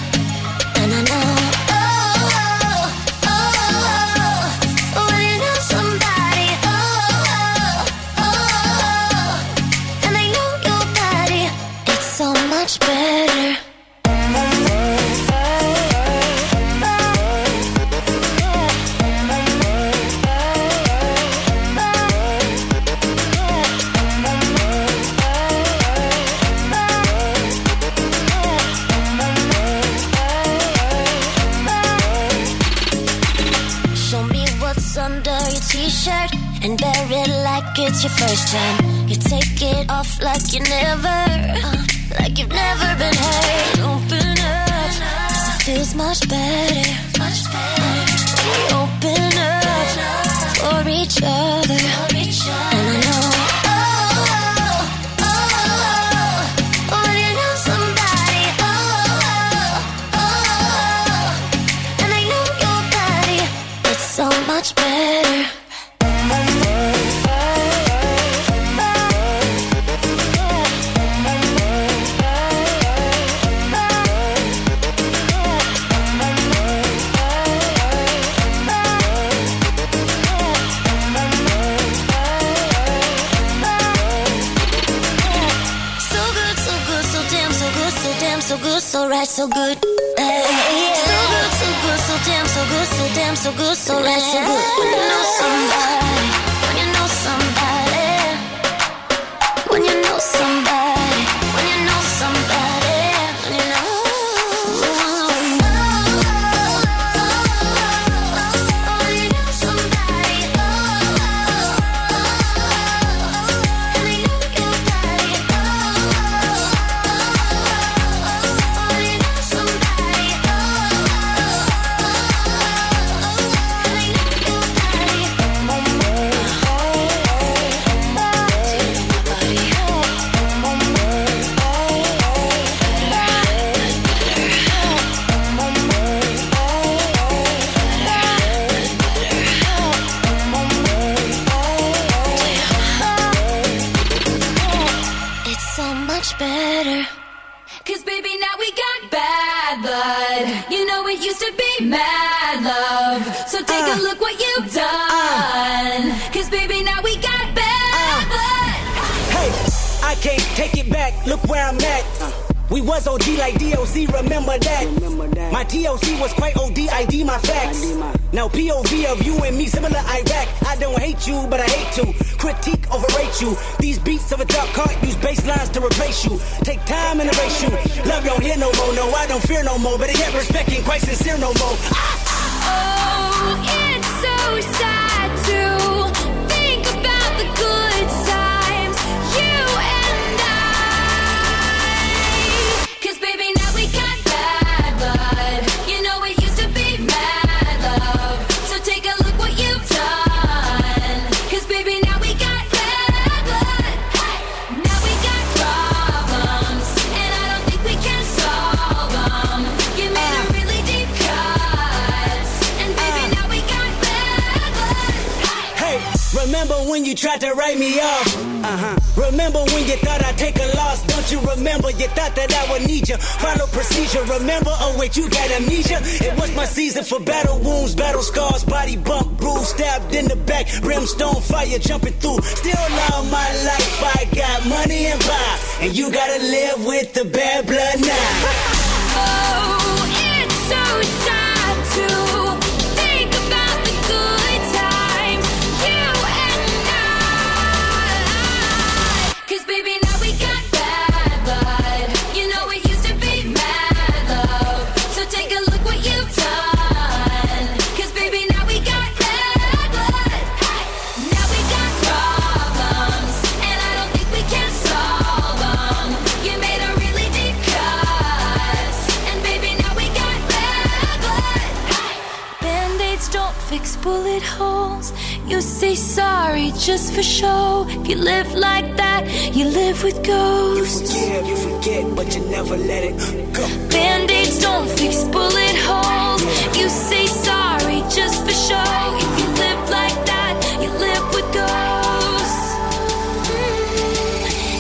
You take it off like you never, uh, like you've never been hurt. Open up, 'cause it feels much better.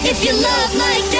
If you love like that,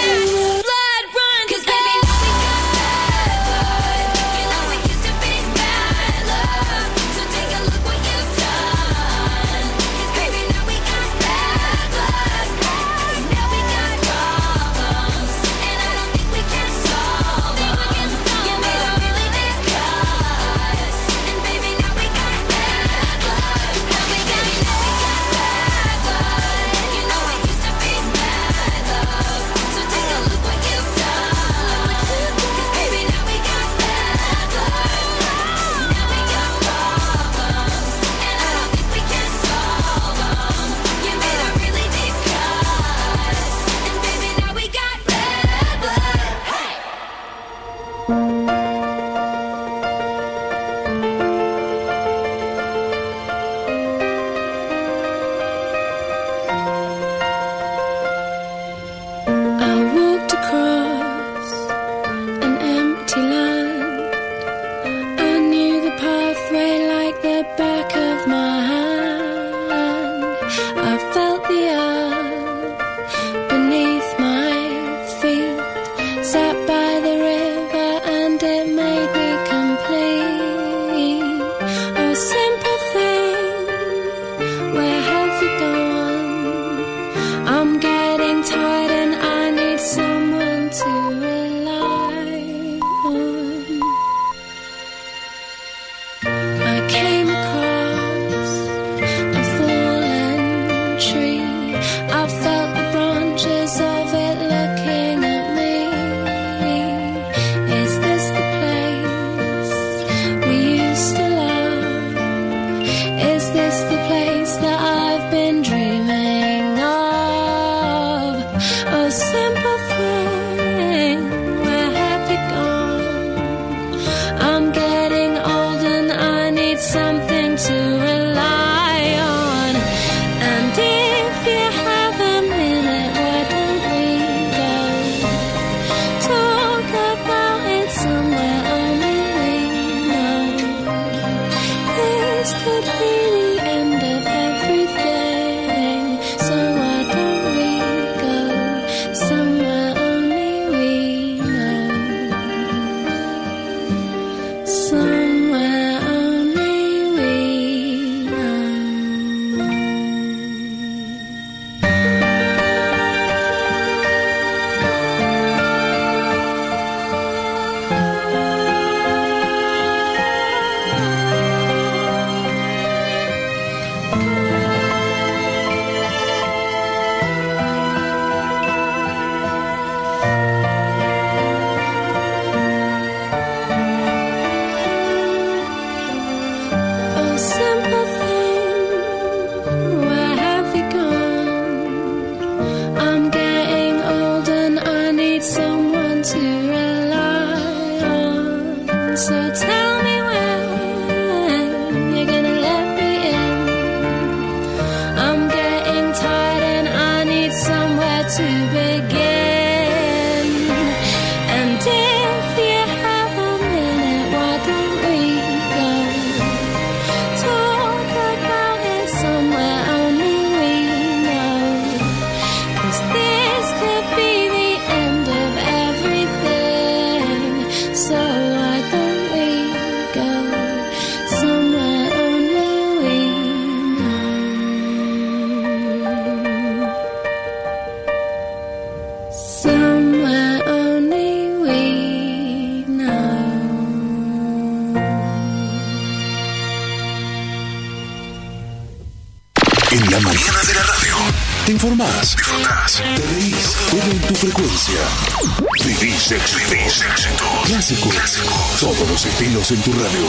Estamos en tu radio.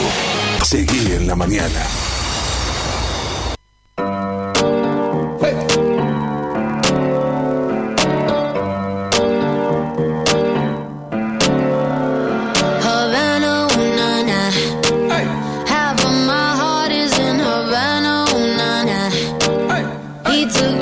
Seguí en la mañana. He took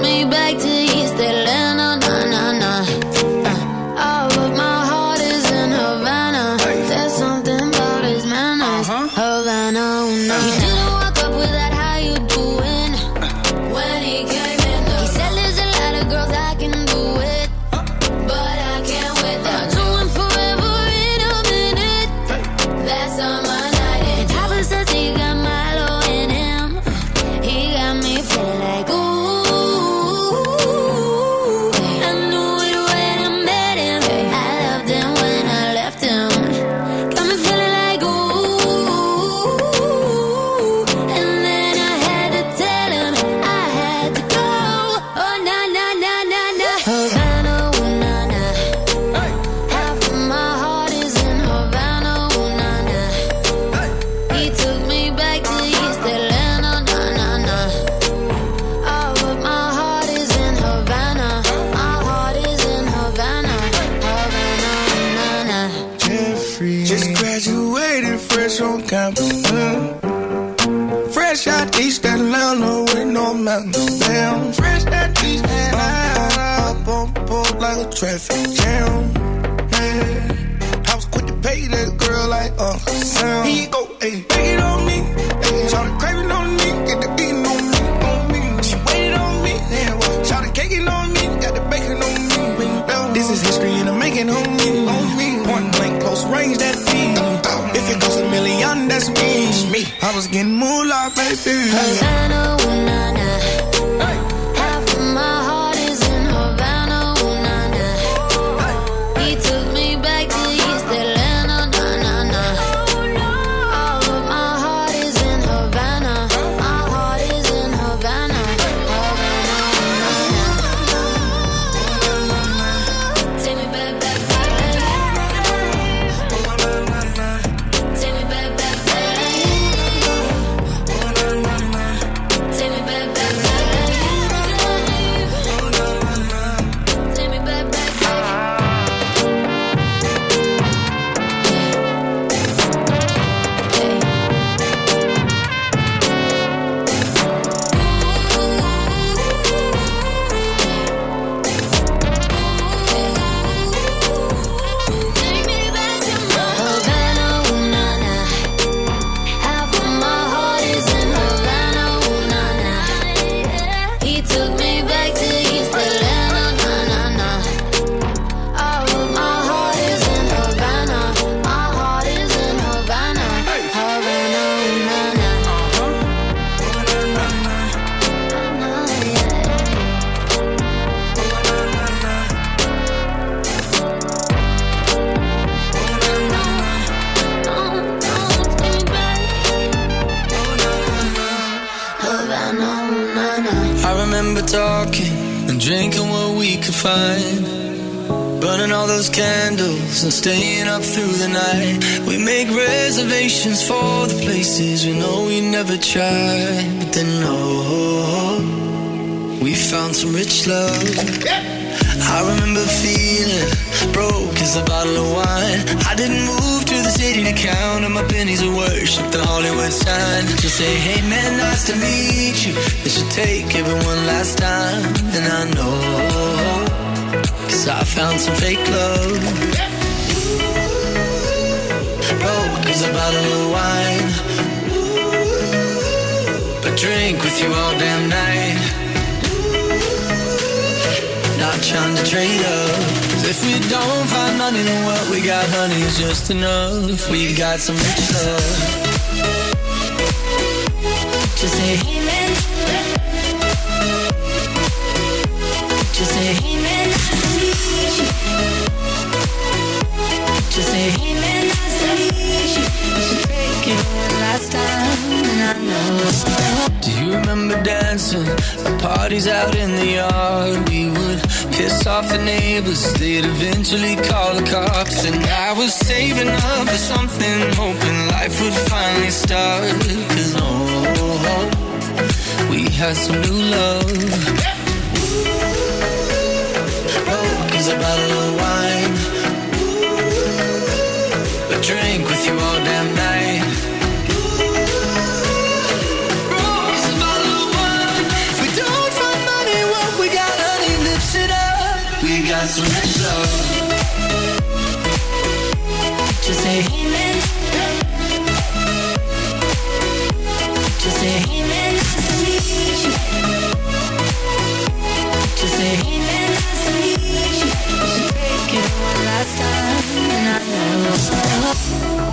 was getting moolah, baby. Staying up through the night. We make reservations for the places we know we never tried. But then, oh, we found some rich love. I remember feeling broke as a bottle of wine. I didn't move to the city to count on my pennies of worship the Hollywood sign. Just say, hey man, nice to meet you. It should take everyone last time. And I know, cause I found some fake love. As a bottle of wine. But drink with you all damn night not trying to trade up. If we don't find money, then what we got, honey, is just enough. We got some rich love. Do you remember dancing at parties out in the yard? We would piss off the neighbors, they'd eventually call the cops. And I was saving up for something, hoping life would finally start. Cause oh, we had some new love. A bottle of wine. A drink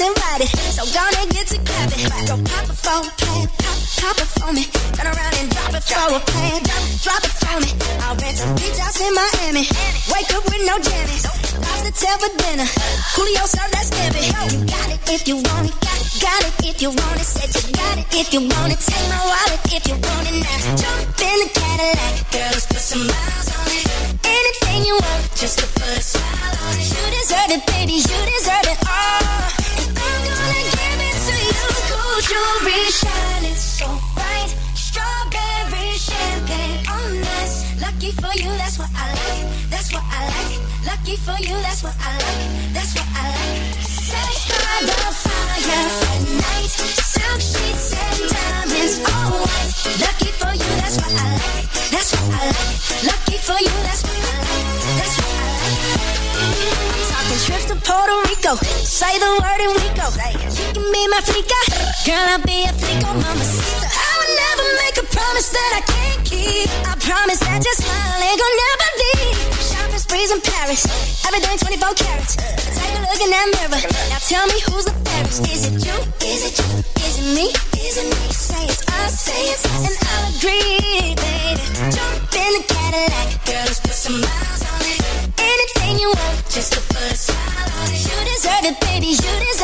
and ass invited. So gonna get to clapping. Go pop it for a plan. Pop, pop it for me. Turn around and drop it for a plan. Drop, drop it for me. I'll rent a beach house in Miami. Wake up with no jammies. Lobster tail for dinner. Julio served that scampi. You got it if you want it. Got, got it if you want it. Said you got it if you want it. Take my wallet if you want it now. Jump in the Cadillac. Girl, let's put some miles for you, that's what I like. That's what I like. Sex by the fire at night. Silk sheets and diamonds, all white. Lucky for you, that's what I like. That's what I like. Lucky for you, that's what I like. That's what I like. I'm talking trips to Puerto Rico. Say the word and we go. You can be my flica. Girl, I'll be a flico, mama. I would never make a promise that I can't keep. I promise that your smile In Paris. Everything 24 carats. Take a look in that mirror. Now tell me who's the fairest. Is it you? Is it you? Is it me? Is it me? Say it's us. Say it's us. And I'll agree, baby. Jump in the Cadillac. Girl, let's put some miles on it. Anything you want, just to put a smile on it. You deserve it, baby. You deserve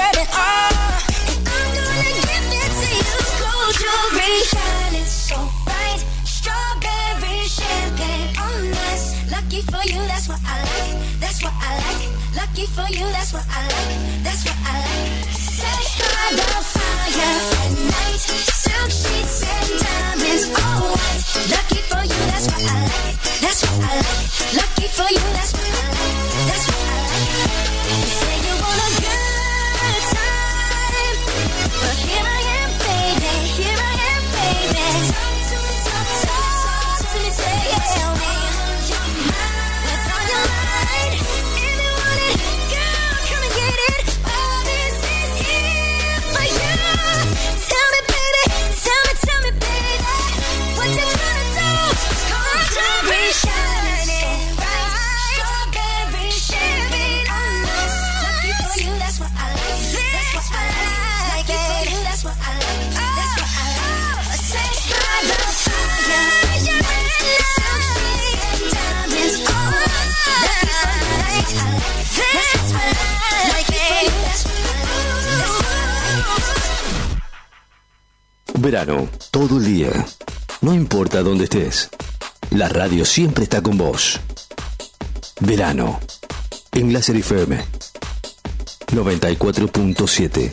lucky for you, that's what I like, that's what I like. Sex by the fire at night, silk sheets and diamonds, all white. Lucky for you, that's what I like, that's what I like. Lucky for you, that's what I like. Verano, todo el día. No importa dónde estés. La radio siempre está con vos. Verano. En Láser FM. 94.7.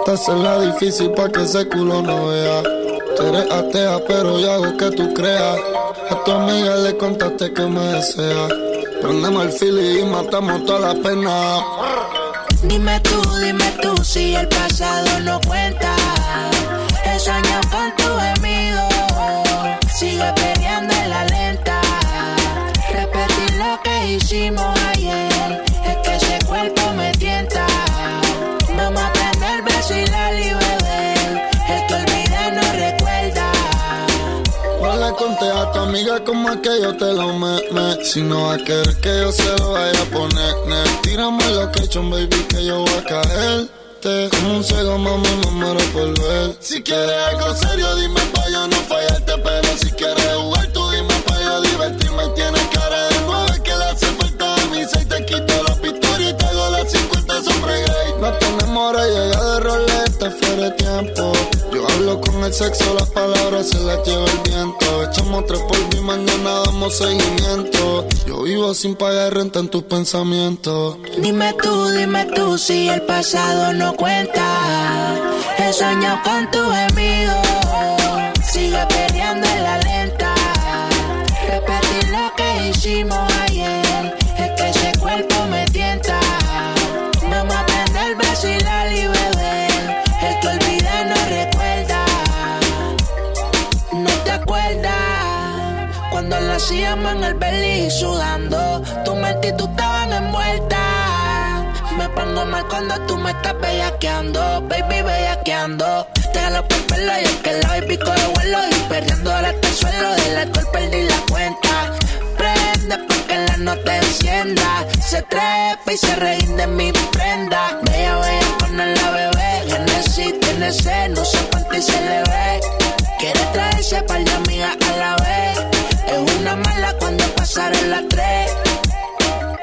Estás difícil pa' que ese culo no vea. Tú eres atea, pero yo hago que tú creas. A tu amiga le contaste que me desea. Prendemos el fili y matamos toda la pena. Dime tú, dime tú si el pasado no cuenta. He soñado con tu gemido. Sigue peleando en la lenta. Repetir lo que hicimos que yo te lo me, me. Si no va a querer que yo se lo vaya a poner. ne. Tírame lo que he hecho, baby, que yo voy a caerte. Como un ciego, mami, me muero por ver. Si quieres algo serio, dime pa' yo no fallarte. Pero si quieres con el sexo, las palabras se las lleva el viento. Echamos tres por y mañana damos seguimiento. Yo vivo sin pagar renta en tus pensamientos. Dime tú, dime tú si el pasado no cuenta. He soñado con tu gemido. Sigue peleando en la lenta. Repetir lo que hicimos hacíamos en el belly sudando. Tu mente y tú estaban envueltas. Me pongo mal cuando tú me estás bellaqueando, baby bellaqueando. Te jalo por pelo y es que la baby coge vuelo y perdiendo ahora el suelo del alcohol perdí la cuenta. Prende porque la nota encienda. Se trepa y se reír de mi prenda. Bella, bella, con la bebé. Genesis tiene sed, no cuánto y se le ve. Quiere traerse par de amigas a la vez. Es una mala cuando pasaron las tres.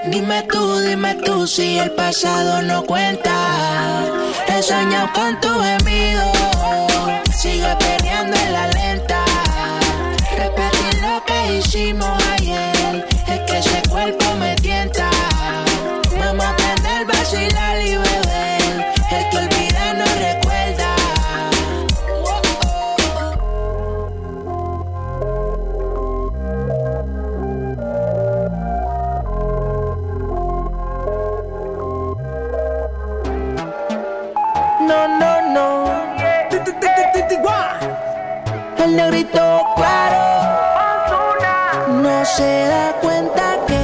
Dime tú, dime tú si el pasado no cuenta. He soñado con tu gemido. Sigue peleando en la lenta. Repetir lo que hicimos ayer. Es que ese cuerpo me El negrito claro. No se da cuenta que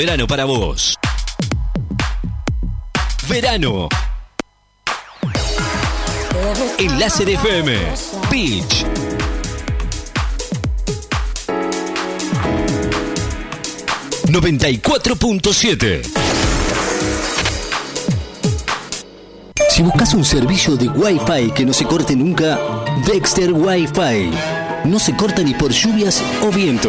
verano para vos. Verano. Enlace de FM. Pitch. ...94.7... Si buscas un servicio de Wi-Fi que no se corte nunca, Dexter Wi-Fi. No se corta ni por lluvias o viento.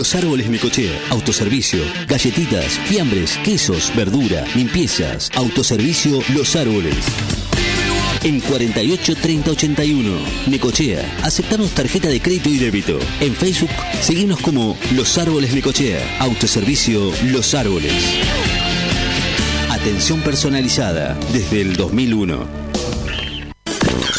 Los árboles Mecochea, autoservicio, galletitas, fiambres, quesos, verdura, limpiezas, autoservicio Los Árboles. En 48 30 Mecochea, aceptamos tarjeta de crédito y débito. En Facebook, seguimos como Los Árboles Mecochea, autoservicio Los Árboles. Atención personalizada desde el 2001.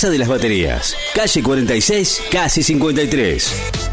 de las Baterías, calle 46, casi 53.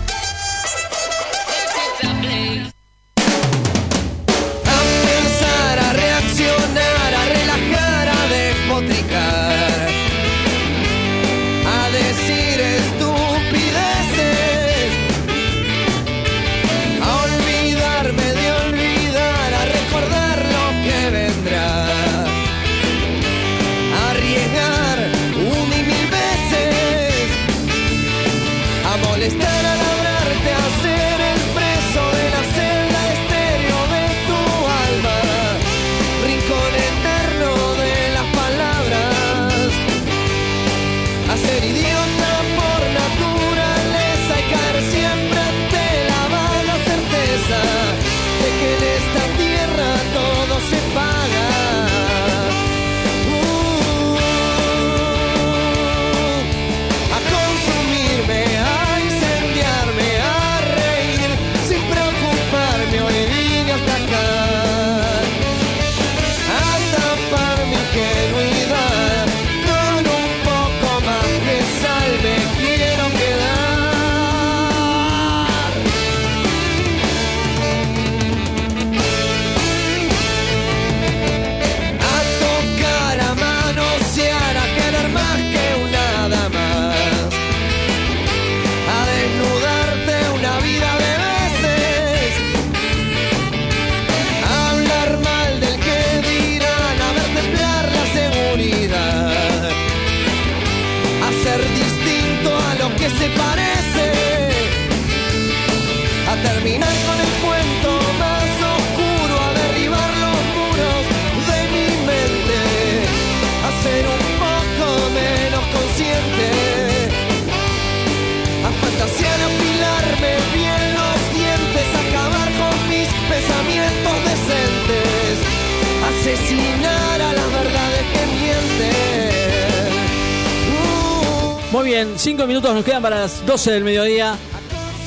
Bien, cinco minutos nos quedan para las 12 del mediodía.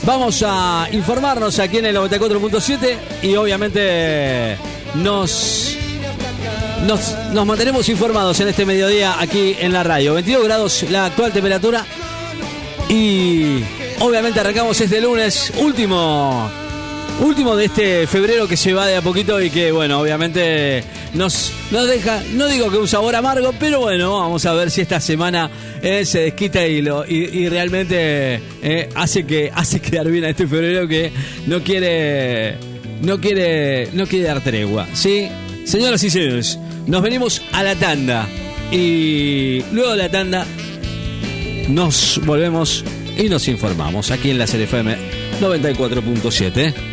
Vamos a informarnos aquí en el 94.7 y obviamente nos, nos, nos mantenemos informados en este mediodía aquí en la radio. 22 grados la actual temperatura y obviamente arrancamos este lunes, último, último de este febrero que se va de a poquito y que bueno, obviamente nos, nos deja, no digo que un sabor amargo, pero bueno, vamos a ver si esta semana eh, se desquita y, lo, y, realmente eh, hace, que, hace quedar bien a este febrero que no quiere, no quiere, no quiere dar tregua, ¿sí? Señoras y señores, nos venimos a la tanda y luego de la tanda nos volvemos y nos informamos aquí en la CFM 94.7.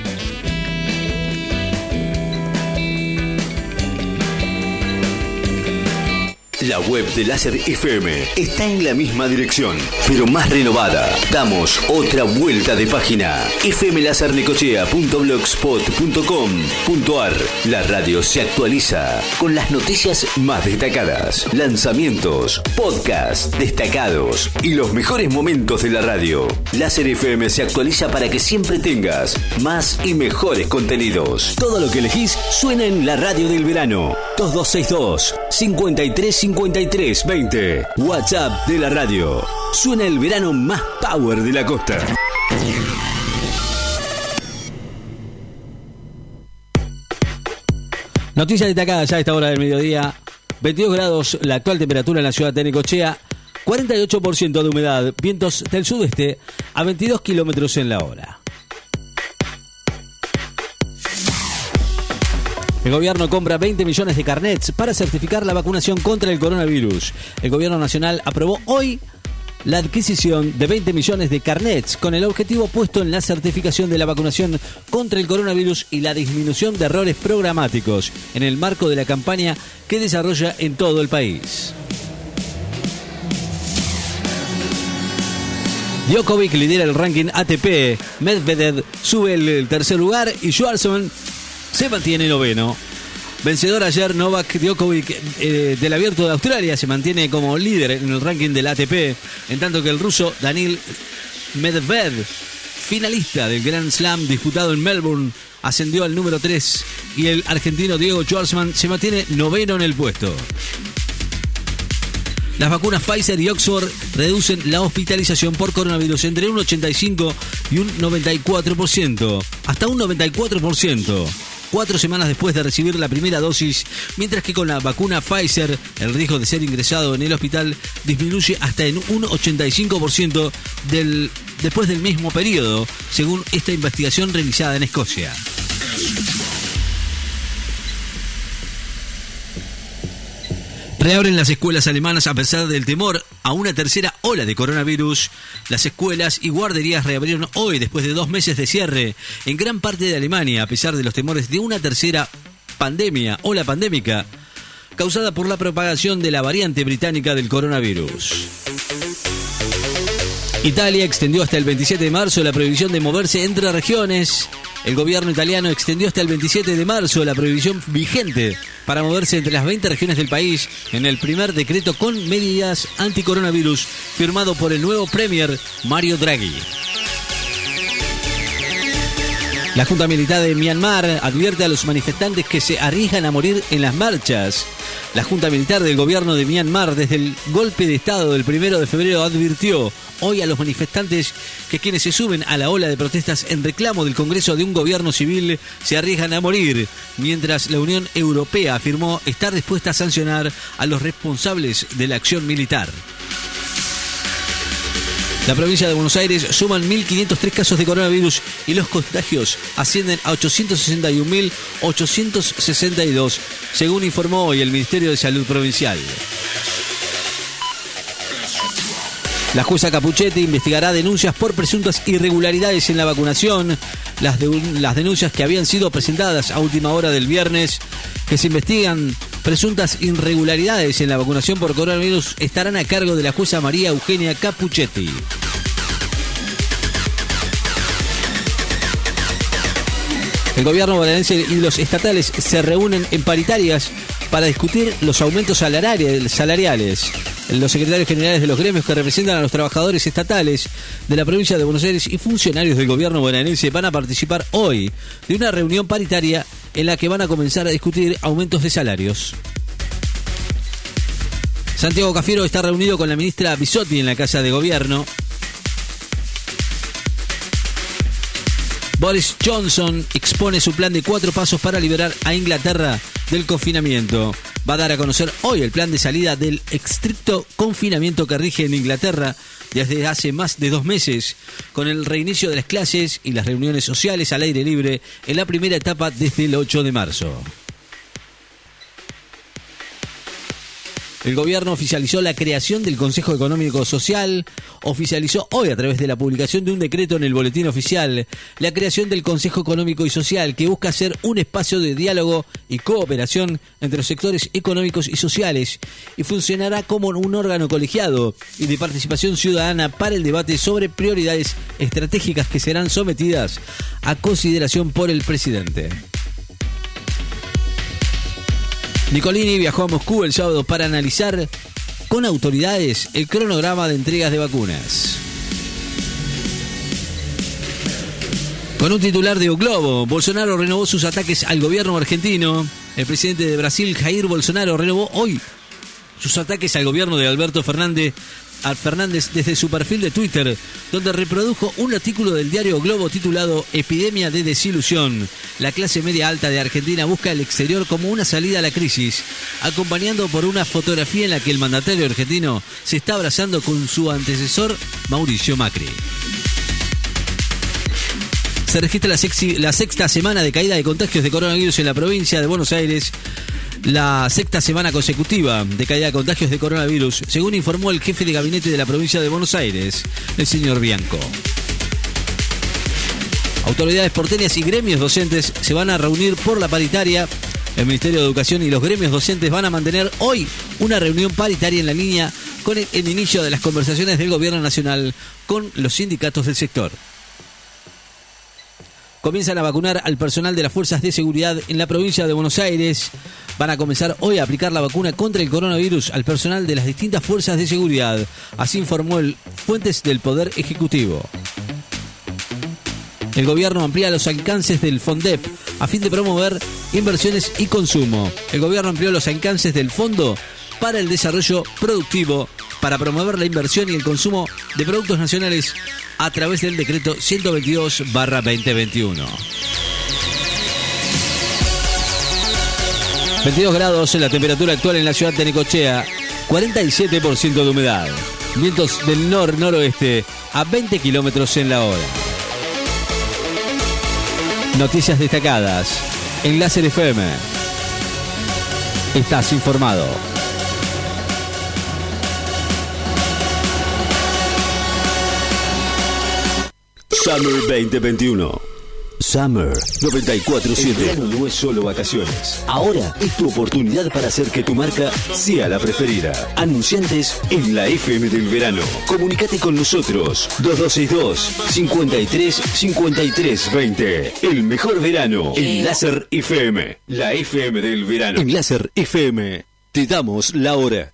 La web de Láser FM está en la misma dirección, pero más renovada. Damos otra vuelta de página. fmlasernecochea.blogspot.com.ar La radio se actualiza con las noticias más destacadas, lanzamientos, podcasts destacados y los mejores momentos de la radio. Láser FM se actualiza para que siempre tengas más y mejores contenidos. Todo lo que elegís suena en la radio del verano. 2262 53 53 20. WhatsApp de la radio. Suena el verano más power de la costa. Noticias destacadas ya a esta hora del mediodía. 22 grados la actual temperatura en la ciudad de Necochea. 48% de humedad. Vientos del sudeste a 22 kilómetros en la hora. El gobierno compra 20 millones de carnets para certificar la vacunación contra el coronavirus. El gobierno nacional aprobó hoy la adquisición de 20 millones de carnets con el objetivo puesto en la certificación de la vacunación contra el coronavirus y la disminución de errores programáticos en el marco de la campaña que desarrolla en todo el país. Djokovic lidera el ranking ATP, Medvedev sube el tercer lugar y Schwarzman se mantiene noveno. Vencedor ayer Novak Djokovic eh, del Abierto de Australia se mantiene como líder en el ranking del ATP, en tanto que el ruso Danil Medvedev, finalista del Grand Slam disputado en Melbourne, ascendió al número 3 y el argentino Diego Schwartzman se mantiene noveno en el puesto. Las vacunas Pfizer y Oxford reducen la hospitalización por coronavirus entre un 85 y un 94%, hasta un 94%. Cuatro semanas después de recibir la primera dosis, mientras que con la vacuna Pfizer el riesgo de ser ingresado en el hospital disminuye hasta en un 85% del, después del mismo periodo, según esta investigación realizada en Escocia. Reabren las escuelas alemanas a pesar del temor a una tercera ola de coronavirus. Las escuelas y guarderías reabrieron hoy después de dos meses de cierre en gran parte de Alemania a pesar de los temores de una tercera pandemia, ola pandémica, causada por la propagación de la variante británica del coronavirus. Italia extendió hasta el 27 de marzo la prohibición de moverse entre regiones. El gobierno italiano extendió hasta el 27 de marzo la prohibición vigente para moverse entre las 20 regiones del país en el primer decreto con medidas anticoronavirus firmado por el nuevo Premier Mario Draghi. La Junta Militar de Myanmar advierte a los manifestantes que se arriesgan a morir en las marchas. La Junta Militar del gobierno de Myanmar desde el golpe de Estado del primero de febrero advirtió hoy a los manifestantes que quienes se suben a la ola de protestas en reclamo del Congreso de un gobierno civil se arriesgan a morir, mientras la Unión Europea afirmó estar dispuesta a sancionar a los responsables de la acción militar. La provincia de Buenos Aires suman 1.503 casos de coronavirus y los contagios ascienden a 861.862, según informó hoy el Ministerio de Salud Provincial. La jueza Capuchetti investigará denuncias por presuntas irregularidades en la vacunación, las, las denuncias que habían sido presentadas a última hora del viernes, que se investigan presuntas irregularidades en la vacunación por coronavirus, estarán a cargo de la jueza María Eugenia Capuchetti. El gobierno bonaerense y los estatales se reúnen en paritarias para discutir los aumentos salariales. Los secretarios generales de los gremios que representan a los trabajadores estatales de la provincia de Buenos Aires y funcionarios del gobierno bonaerense van a participar hoy de una reunión paritaria en la que van a comenzar a discutir aumentos de salarios. Santiago Cafiero está reunido con la ministra Bisotti en la Casa de Gobierno. Boris Johnson expone su plan de cuatro pasos para liberar a Inglaterra del confinamiento. Va a dar a conocer hoy el plan de salida del estricto confinamiento que rige en Inglaterra desde hace más de dos meses, con el reinicio de las clases y las reuniones sociales al aire libre en la primera etapa desde el 8 de marzo. El gobierno oficializó la creación del Consejo Económico Social, oficializó hoy a través de la publicación de un decreto en el Boletín Oficial la creación del Consejo Económico y Social que busca ser un espacio de diálogo y cooperación entre los sectores económicos y sociales y funcionará como un órgano colegiado y de participación ciudadana para el debate sobre prioridades estratégicas que serán sometidas a consideración por el presidente. Nicolini viajó a Moscú el sábado para analizar con autoridades el cronograma de entregas de vacunas. Con un titular de O Globo, Bolsonaro renovó sus ataques al gobierno argentino. El presidente de Brasil, Jair Bolsonaro, renovó hoy sus ataques al gobierno de Alberto Fernández, Fernández desde su perfil de Twitter, donde reprodujo un artículo del diario Globo titulado Epidemia de desilusión. La clase media alta de Argentina busca el exterior como una salida a la crisis, acompañando por una fotografía en la que el mandatario argentino se está abrazando con su antecesor Mauricio Macri. Se registra la, la sexta semana de caída de contagios de coronavirus en la provincia de Buenos Aires. La sexta semana consecutiva de caída de contagios de coronavirus, según informó el jefe de gabinete de la provincia de Buenos Aires, el señor Bianco. Autoridades porteñas y gremios docentes se van a reunir por la paritaria. El Ministerio de Educación y los gremios docentes van a mantener hoy una reunión paritaria en la línea con el, el inicio de las conversaciones del Gobierno Nacional con los sindicatos del sector. Comienzan a vacunar al personal de las fuerzas de seguridad en la provincia de Buenos Aires. Van a comenzar hoy a aplicar la vacuna contra el coronavirus al personal de las distintas fuerzas de seguridad. Así informó el Fuentes del Poder Ejecutivo. El gobierno amplía los alcances del FONDEP a fin de promover inversiones y consumo. El gobierno amplió los alcances del Fondo para el Desarrollo Productivo para promover la inversión y el consumo de productos nacionales a través del decreto 122-2021. 22 grados en la temperatura actual en la ciudad de Necochea, 47% de humedad, vientos del nor-noroeste a 20 kilómetros en la hora. Noticias destacadas en Láser FM. Estás informado. Summer 2021. Summer 947. El verano no es solo vacaciones. Ahora es tu oportunidad para hacer que tu marca sea la preferida. Anunciantes en la FM del verano. Comunicate con nosotros. 2262 53 53 20. El mejor verano en Láser FM. La FM del verano. En Láser FM te damos la hora.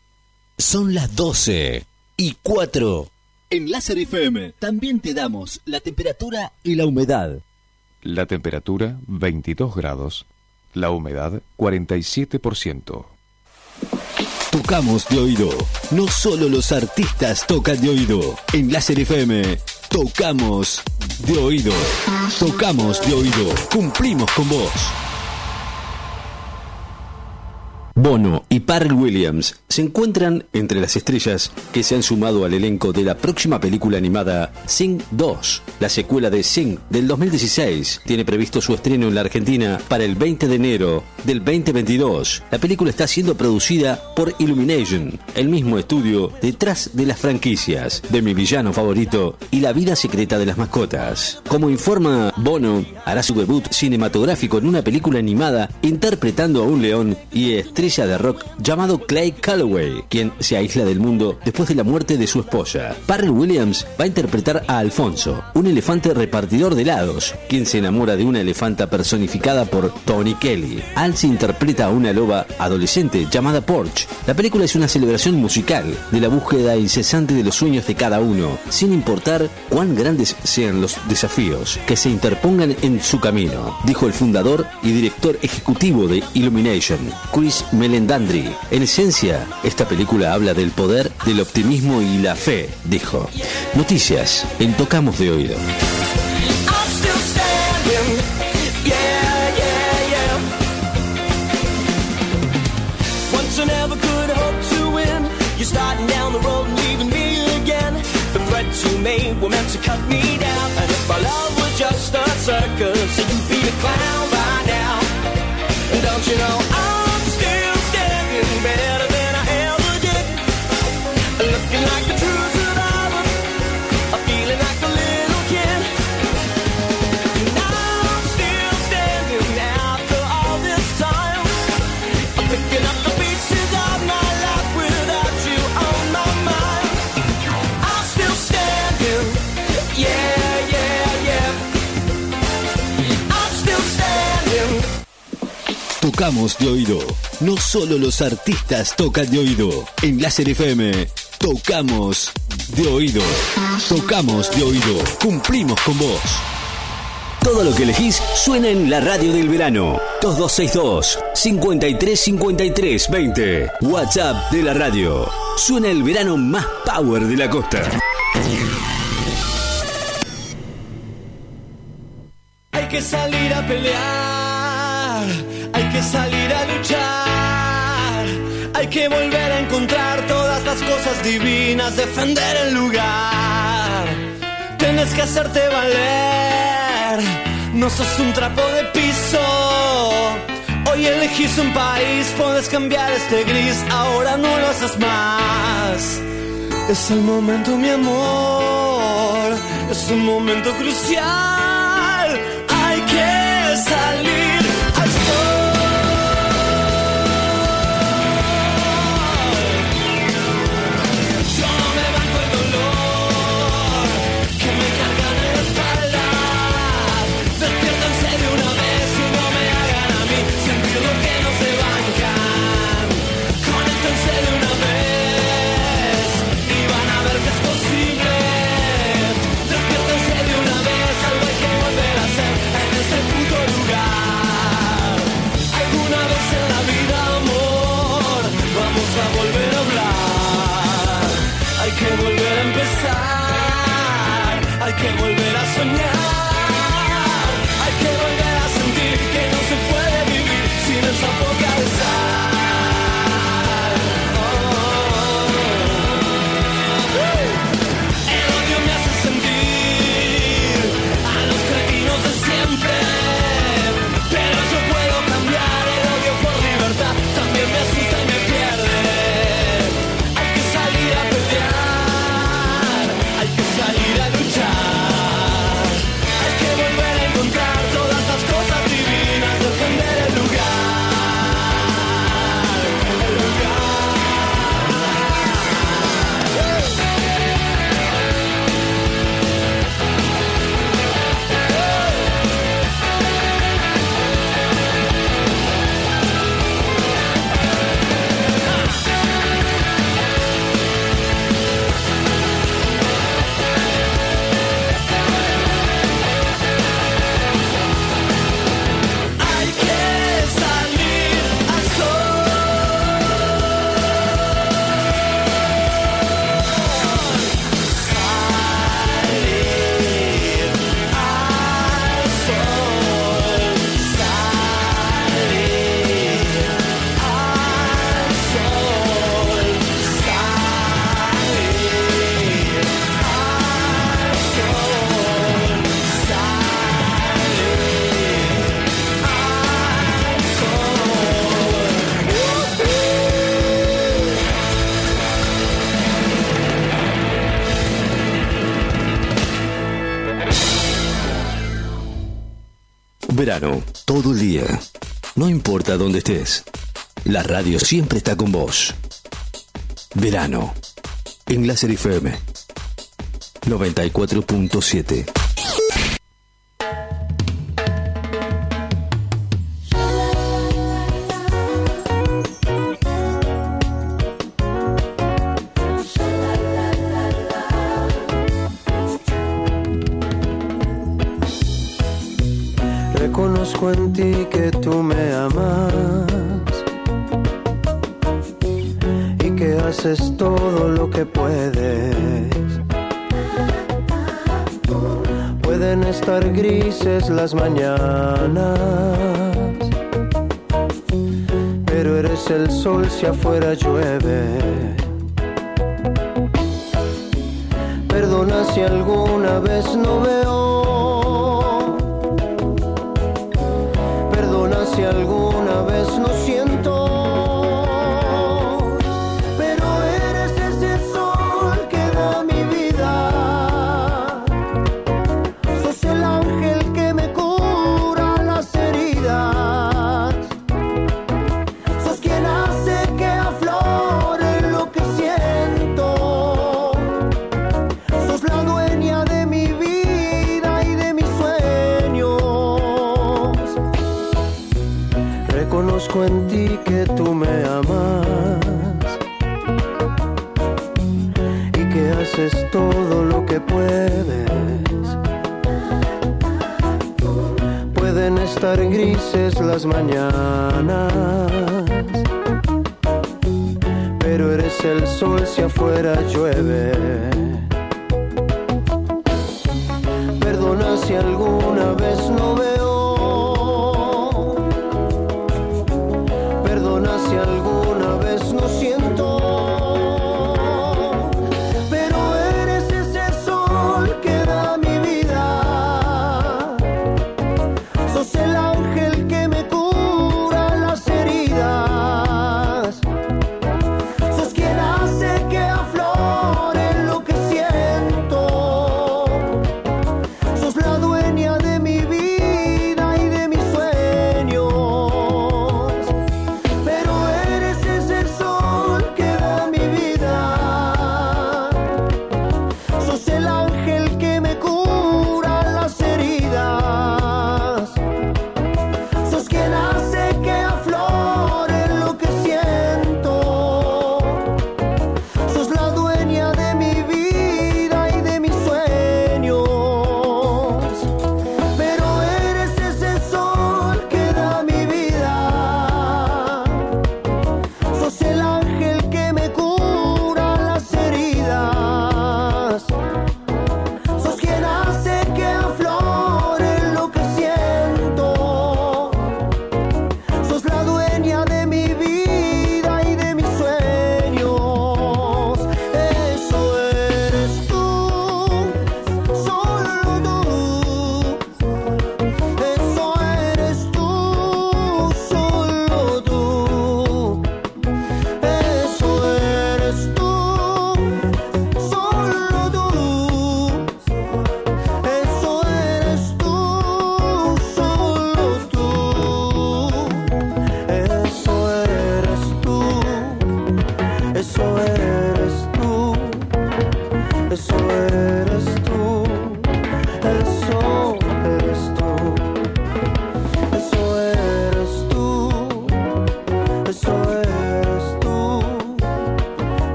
Son las 12 y 4. En Láser FM también te damos la temperatura y la humedad. La temperatura 22 grados. La humedad 47%. Tocamos de oído. No solo los artistas tocan de oído. En Láser FM, tocamos de oído. Tocamos de oído. Cumplimos con vos. Bono y Parrell Williams se encuentran entre las estrellas que se han sumado al elenco de la próxima película animada Sing 2. La secuela de Sing del 2016 tiene previsto su estreno en la Argentina para el 20 de enero del 2022. La película está siendo producida por Illumination, el mismo estudio detrás de las franquicias de mi villano favorito y la vida secreta de las mascotas. Como informa Bono, hará su debut cinematográfico en una película animada interpretando a un león y estrella de rock llamado Clay Calloway, quien se aísla del mundo después de la muerte de su esposa. Parrell Williams va a interpretar a Alfonso, un elefante repartidor de helados, quien se enamora de una elefanta personificada por Tony Kelly. Al se interpreta a una loba adolescente llamada Porch. La película es una celebración musical de la búsqueda incesante de los sueños de cada uno, sin importar cuán grandes sean los desafíos que se interpongan en su camino, dijo el fundador y director ejecutivo de Illumination, Chris Melendandri. En esencia, esta película habla del poder, del optimismo y la fe, dijo. Noticias en Tocamos de Oído. You know Tocamos de oído. No solo los artistas tocan de oído. En Láser FM, tocamos de oído. Tocamos de oído. Cumplimos con vos. Todo lo que elegís suena en la radio del verano. 2262 5353 20. WhatsApp de la radio. Suena el verano más power de la costa. Hay que salir a pelear, divinas, defender el lugar. Tienes que hacerte valer, no sos un trapo de piso. Hoy elegís un país, puedes cambiar este gris, ahora no lo haces más. Es el momento, mi amor, es un momento crucial. Verano, todo el día. No importa dónde estés, la radio siempre está con vos. Verano, en Láser FM 94.7. haces todo lo que puedes. Pueden estar grises las mañanas, pero eres el sol si afuera llueve. Perdona si alguna vez no veo. Perdona si alguna vez no siento. todo lo que puedes. Pueden estar grises las mañanas, pero eres el sol si afuera llueve.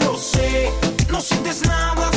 Lo sé. No sientes nada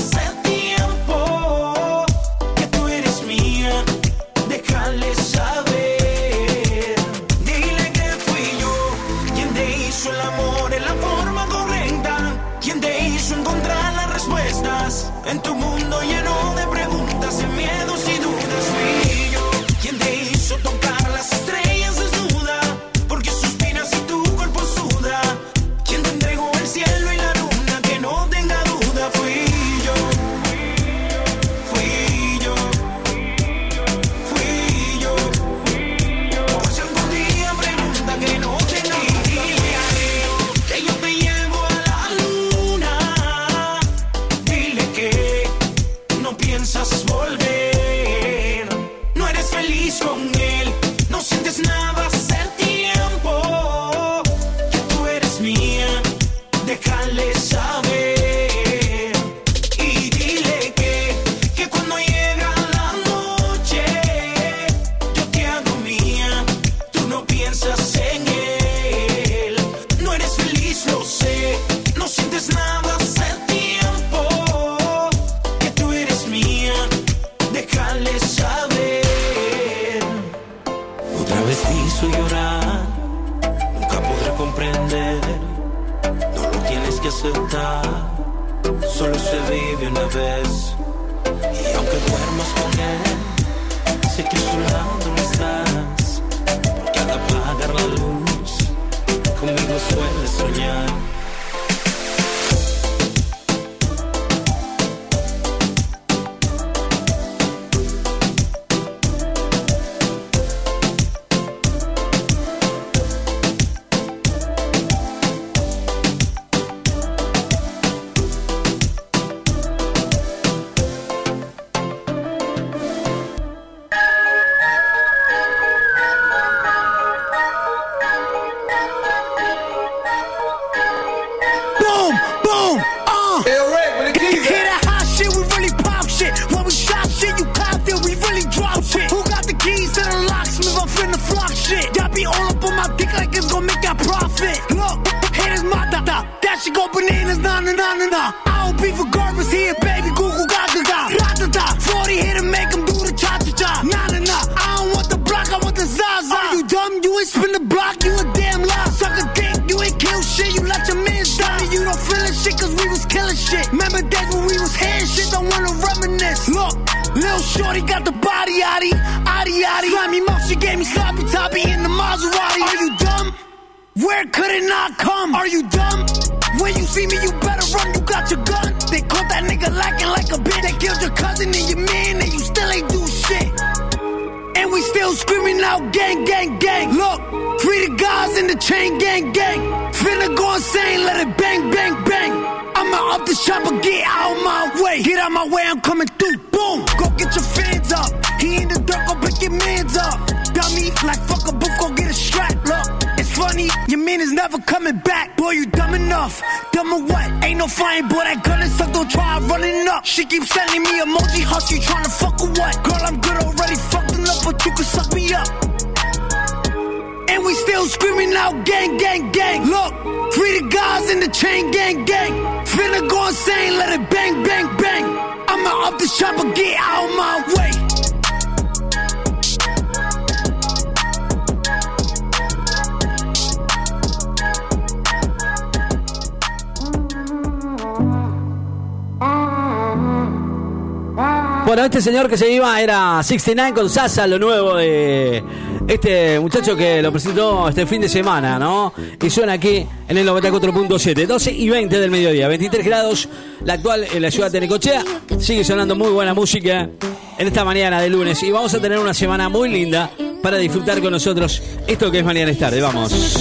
que se iba era 69 con Sasa, lo nuevo de este muchacho que lo presentó este fin de semana, ¿no? Y suena aquí en el 94.7, 12 y 20 del mediodía, 23 grados, la actual en la ciudad de Necochea. Sigue sonando muy buena música en esta mañana de lunes y vamos a tener una semana muy linda para disfrutar con nosotros esto que es mañana es tarde. Vamos.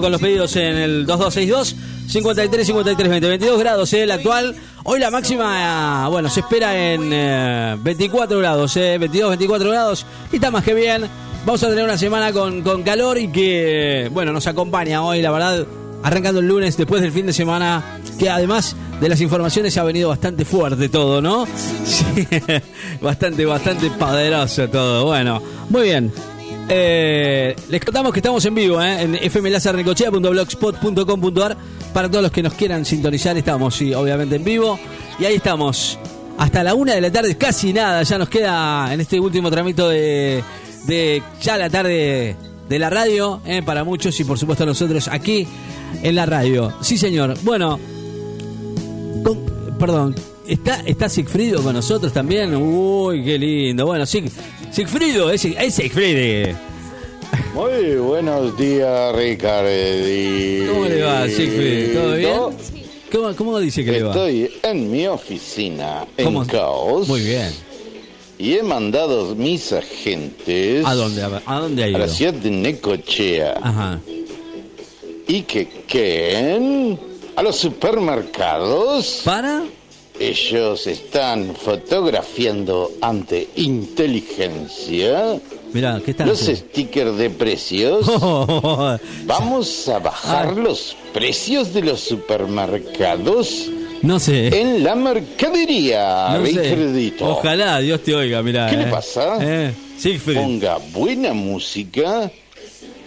con los pedidos en el 2262 53 53 20 22 grados eh, el actual hoy la máxima bueno se espera en eh, 24 grados eh, 22 24 grados y está más que bien vamos a tener una semana con, con calor y que bueno nos acompaña hoy la verdad arrancando el lunes después del fin de semana, que además de las informaciones ha venido bastante fuerte todo, ¿no? Bastante, bastante poderoso todo. Bueno, muy bien. Eh, les contamos que estamos en vivo ¿eh? en fmlazarnecochea.blogspot.com.ar para todos los que nos quieran sintonizar. Estamos, sí, obviamente en vivo. Y ahí estamos. Hasta la una de la tarde, casi nada. Ya nos queda en este último tramito de, de ya la tarde de la radio. ¿eh? Para muchos y por supuesto nosotros aquí en la radio. Sí, señor. Bueno, perdón. ¿Está, ¿Está Sigfrido con nosotros también? Uy, qué lindo. Bueno, Sig, Sigfrido, es, es Sigfrido. Muy buenos días, Ricardo. ¿Cómo le va, Sigfrid? ¿Todo bien? ¿Cómo, cómo dice que le va? Estoy en mi oficina ¿Cómo? en caos. Muy bien. Y he mandado mis agentes ¿A dónde, a, a dónde ha a ido? la ciudad de Necochea. Ajá. Y que ¿qué? a los supermercados. ¿Para? Ellos están fotografiando ante inteligencia Mirá, ¿qué están los stickers de precios. Vamos a bajar Ah. los precios de los supermercados No sé. en la mercadería, No sé. Ojalá, Dios te oiga, mirá. ¿Qué eh. le pasa? Eh, Siegfried. Ponga buena música.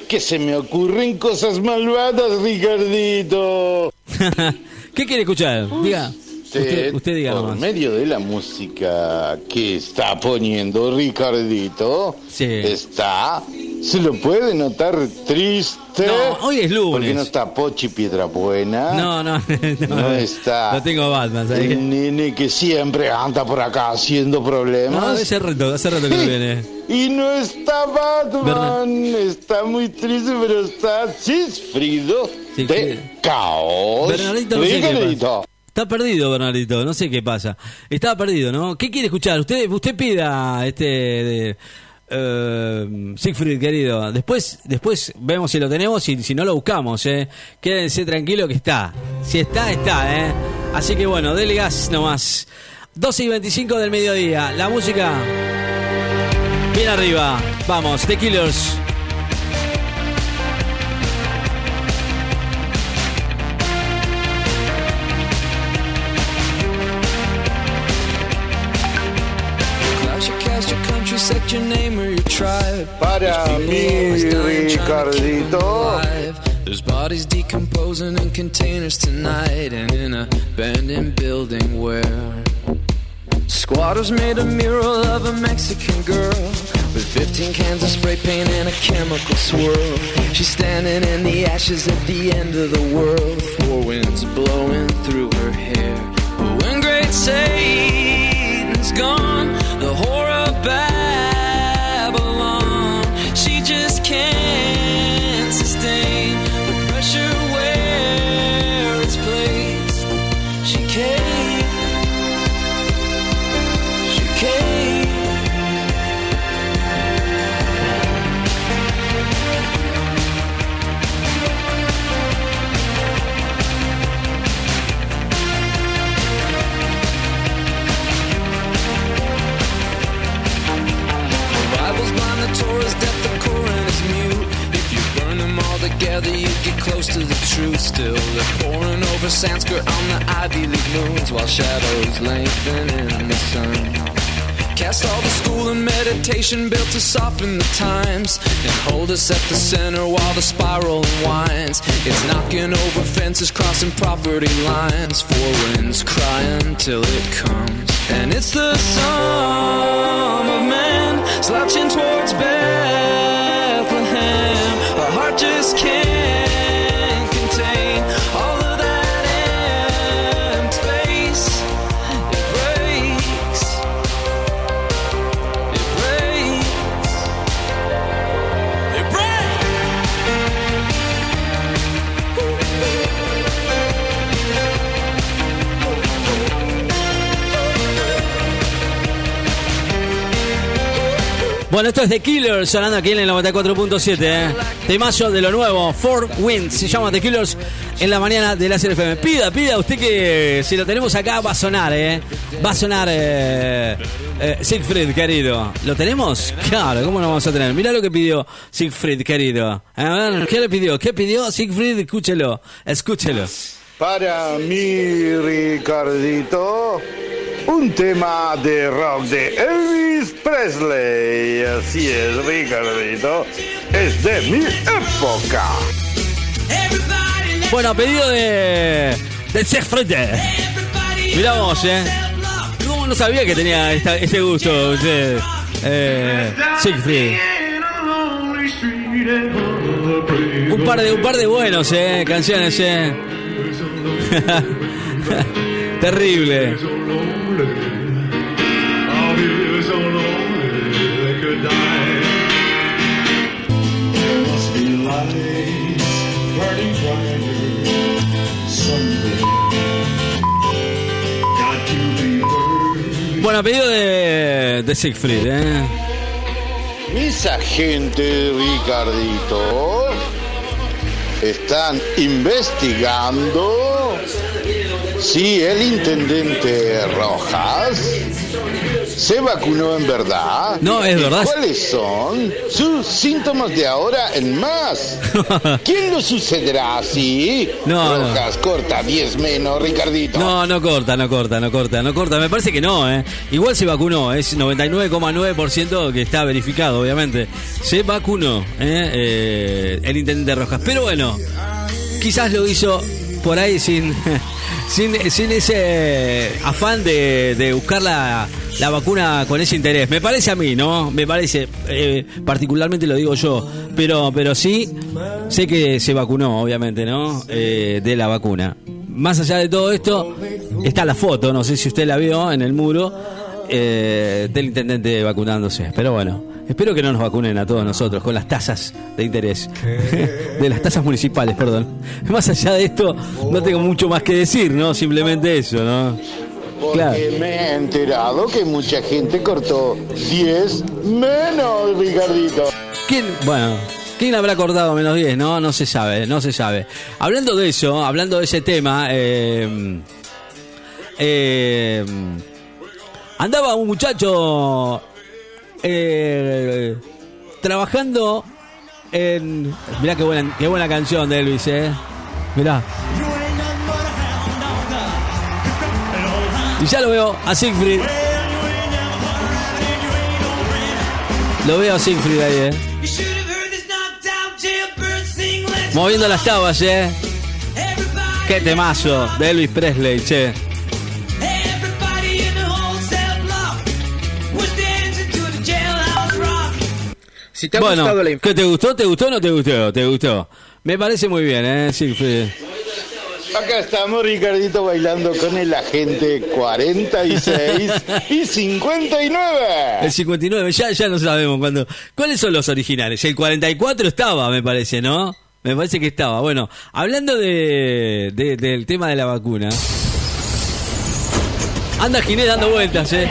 Que se me ocurren cosas malvadas, Ricardito. ¿Qué quiere escuchar? Diga. Usted, usted diga por nomás. medio de la música que está poniendo Ricardito, está, se lo puede notar triste. No, hoy es lunes. Porque no está Pochi Piedrabuena. No, no, no. No está. Lo tengo Batman, ¿sabes? El nene que siempre anda por acá haciendo problemas. No, hace rato, hace rato que no viene. Y no está Batman, está muy triste, pero está Cisfrido de Caos. Bernardito no sé. Está perdido, Bernardito, no sé qué pasa. Estaba perdido, ¿no? ¿Qué quiere escuchar? Usted, usted pida este de, eh, Siegfried, querido. Después, después vemos si lo tenemos y si no lo buscamos, ¿eh? Quédense tranquilo que está. Si está, está, ¿eh? Así que bueno, dele gas nomás. 12 y 25 del mediodía. La música. Bien arriba. Vamos, The Killers. Para mí, Ricardito. There's bodies decomposing in containers tonight and in a abandoned building where squatters made a mural of a Mexican girl with 15 cans of spray paint and a chemical swirl. She's standing in the ashes at the end of the world, four winds blowing through her hair. But when great Satan's gone, the horror of Babylon, she just can't together, you get close to the truth. Still, they're pouring over Sanskrit on the Ivy League moons while shadows lengthen in the sun. Cast all the school and meditation built to soften the times and hold us at the center while the spiral unwinds. It's knocking over fences, crossing property lines. Four winds crying till it comes. And it's the sum of men slouching towards Bethlehem. Bueno, esto es The Killers sonando aquí en el 94.7. ¿eh? Temazo de lo nuevo, Four Winds. Se llama The Killers en la mañana de la FM. Pida, pida usted que si lo tenemos acá va a sonar, ¿eh? Va a sonar eh, eh, Siegfried, querido. ¿Lo tenemos? Claro, ¿cómo lo vamos a tener? Mira lo que pidió Siegfried, querido. ¿qué le pidió? ¿Qué pidió Siegfried? Escúchelo, escúchelo. Para mí, Ricardito, un tema de rock de Elvis Presley. Así es, Ricardito. Es de mi época. Bueno, pedido de. del Siegfried. Mirá vos, eh. No, no sabía que tenía esta- este gusto, usted. Eh. Un par de, un par de buenos, eh, canciones, eh. Terrible. Bueno, pedido de, de Siegfried, eh. Mis agentes, Ricardito, están investigando si el intendente Rojas se vacunó en verdad. No, es ¿Y verdad. ¿Cuáles son sus síntomas de ahora en más? ¿Quién lo sucederá así? No, no. Rojas, corta 10 menos, Ricardito. No, no corta, no corta, no corta, no corta. Me parece que no, ¿eh? Igual se vacunó, es 99,9% que está verificado, obviamente. Se vacunó, ¿eh? Eh, el intendente Rojas. Pero bueno, quizás lo hizo por ahí sin, sin, sin ese afán de, de buscar la, la vacuna con ese interés. Me parece a mí, ¿no? Me parece, eh, particularmente lo digo yo, pero, pero sí, sé que se vacunó, obviamente, ¿no? Eh, de la vacuna. Más allá de todo esto, está la foto, no sé si usted la vio en el muro, eh, del intendente vacunándose. Pero bueno, espero que no nos vacunen a todos nosotros con las tasas de interés. de las tasas municipales, perdón. Más allá de esto, no tengo mucho más que decir, ¿no? Simplemente eso, ¿no? Porque Claro. me he enterado que mucha gente cortó 10 menos, Ricardito. ¿Quién? Bueno, ¿quién habrá acordado menos 10? No, no se sabe, no se sabe. Hablando de eso, hablando de ese tema, eh, eh, andaba un muchacho eh, trabajando en... Mirá qué buena, qué buena canción de Elvis, ¿eh? Mirá. Y ya lo veo a Siegfried. Lo veo a Siegfried ahí, ¿eh? Moviendo las tabas, ¿eh? Qué temazo de Elvis Presley, che. Si te ha bueno, gustado la ¿qué te gustó? ¿Te gustó o no te gustó? ¿Te gustó? Me parece muy bien, ¿eh? Siegfried. Acá estamos, Ricardito, bailando con el agente 46 y 59. El 59, ya, ya no sabemos cuándo. ¿Cuáles son los originales? El 44 estaba, me parece, ¿no? Me parece que estaba. Bueno, hablando de, de- del tema de la vacuna. Anda Ginés dando vueltas, ¿eh?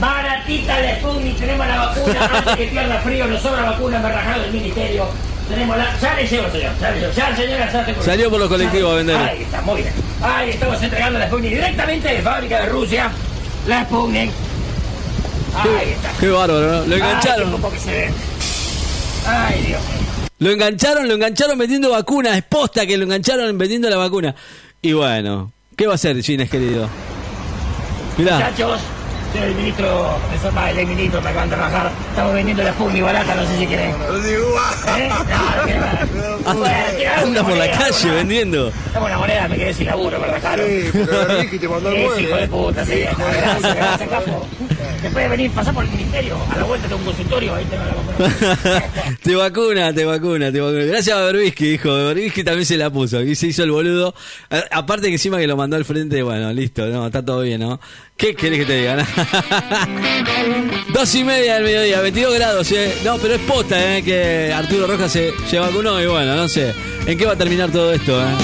Baratita la Sputnik, tenemos la vacuna, antes que pierda frío, nos sobra vacuna, me rajaron del ministerio. Tenemos la. Ya le llevo, señor, ya le llevo. Ya, señora, ya te- Salió por los colectivos a vender. Ahí está, muy bien. Ahí estamos entregando la Sputnik directamente de fábrica de Rusia. La Sputnik. Ahí está. Qué bárbaro, ¿no? Lo engancharon. se ve. Ay, Dios mío. Lo engancharon, lo engancharon vendiendo vacunas. Es posta que lo engancharon vendiendo la vacuna. Y bueno, ¿qué va a hacer, Gines, querido? Mirá. Muchachos, soy el ministro, eso el ministro, me acaban de rajar. Estamos vendiendo la Sputnik barata, no sé si quieren. ¿Eh? No, no quiero ver. Bueno, quiero Anda por la moneda, calle vendiendo. Dame una moneda, me quedé sin laburo, me rajaron. Sí, pero la Ricky te mandó el Sí, mueble, hijo de eh. puta, sí. Gracias, gracias, capo. Después de venir, pasar por el ministerio, a la vuelta de un consultorio, ahí tengo la vacuna. te vacuna, te vacuna, te vacuna. Gracias a Berbisky, hijo. Berbisky también se la puso. Y se hizo el boludo. A- Aparte que encima que lo mandó al frente, bueno, listo, no, está todo bien, ¿no? ¿Qué querés que te diga? Dos y media del mediodía, 22 grados, ¿eh? No, pero es posta, ¿eh? Que Arturo Rojas se, se vacunó y bueno, no sé. ¿En qué va a terminar todo esto, eh?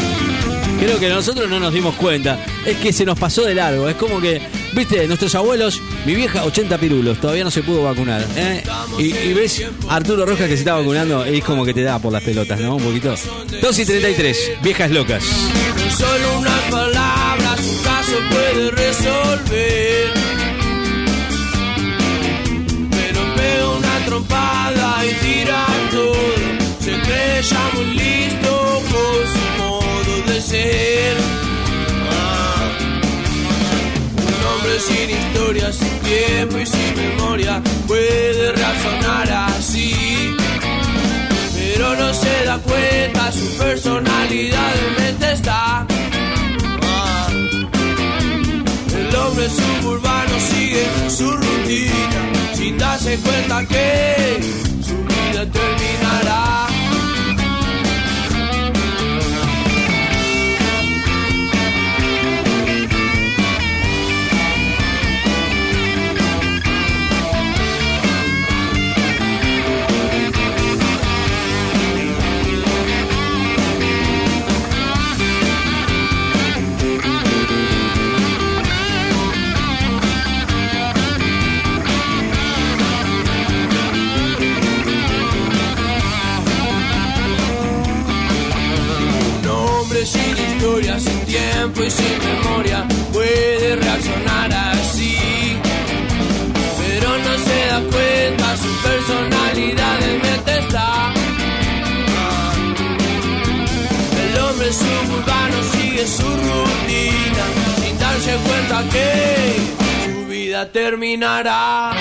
Creo que nosotros no nos dimos cuenta. Es que se nos pasó de largo. Es como que, viste, nuestros abuelos, mi vieja, 80 pirulos, todavía no se pudo vacunar. ¿eh? Y, ves Arturo Rojas que se está vacunando y es como que te da por las pelotas, ¿no? Un poquito. 2 y 33, viejas locas. Solo unas palabras un caso puede resolver. Sin tiempo y sin memoria, puede razonar así. Pero no se da cuenta, su personalidad en mente está. El hombre suburbano sigue su rutina, sin darse cuenta que su vida terminará. Su rutina sin darse cuenta que su vida terminará.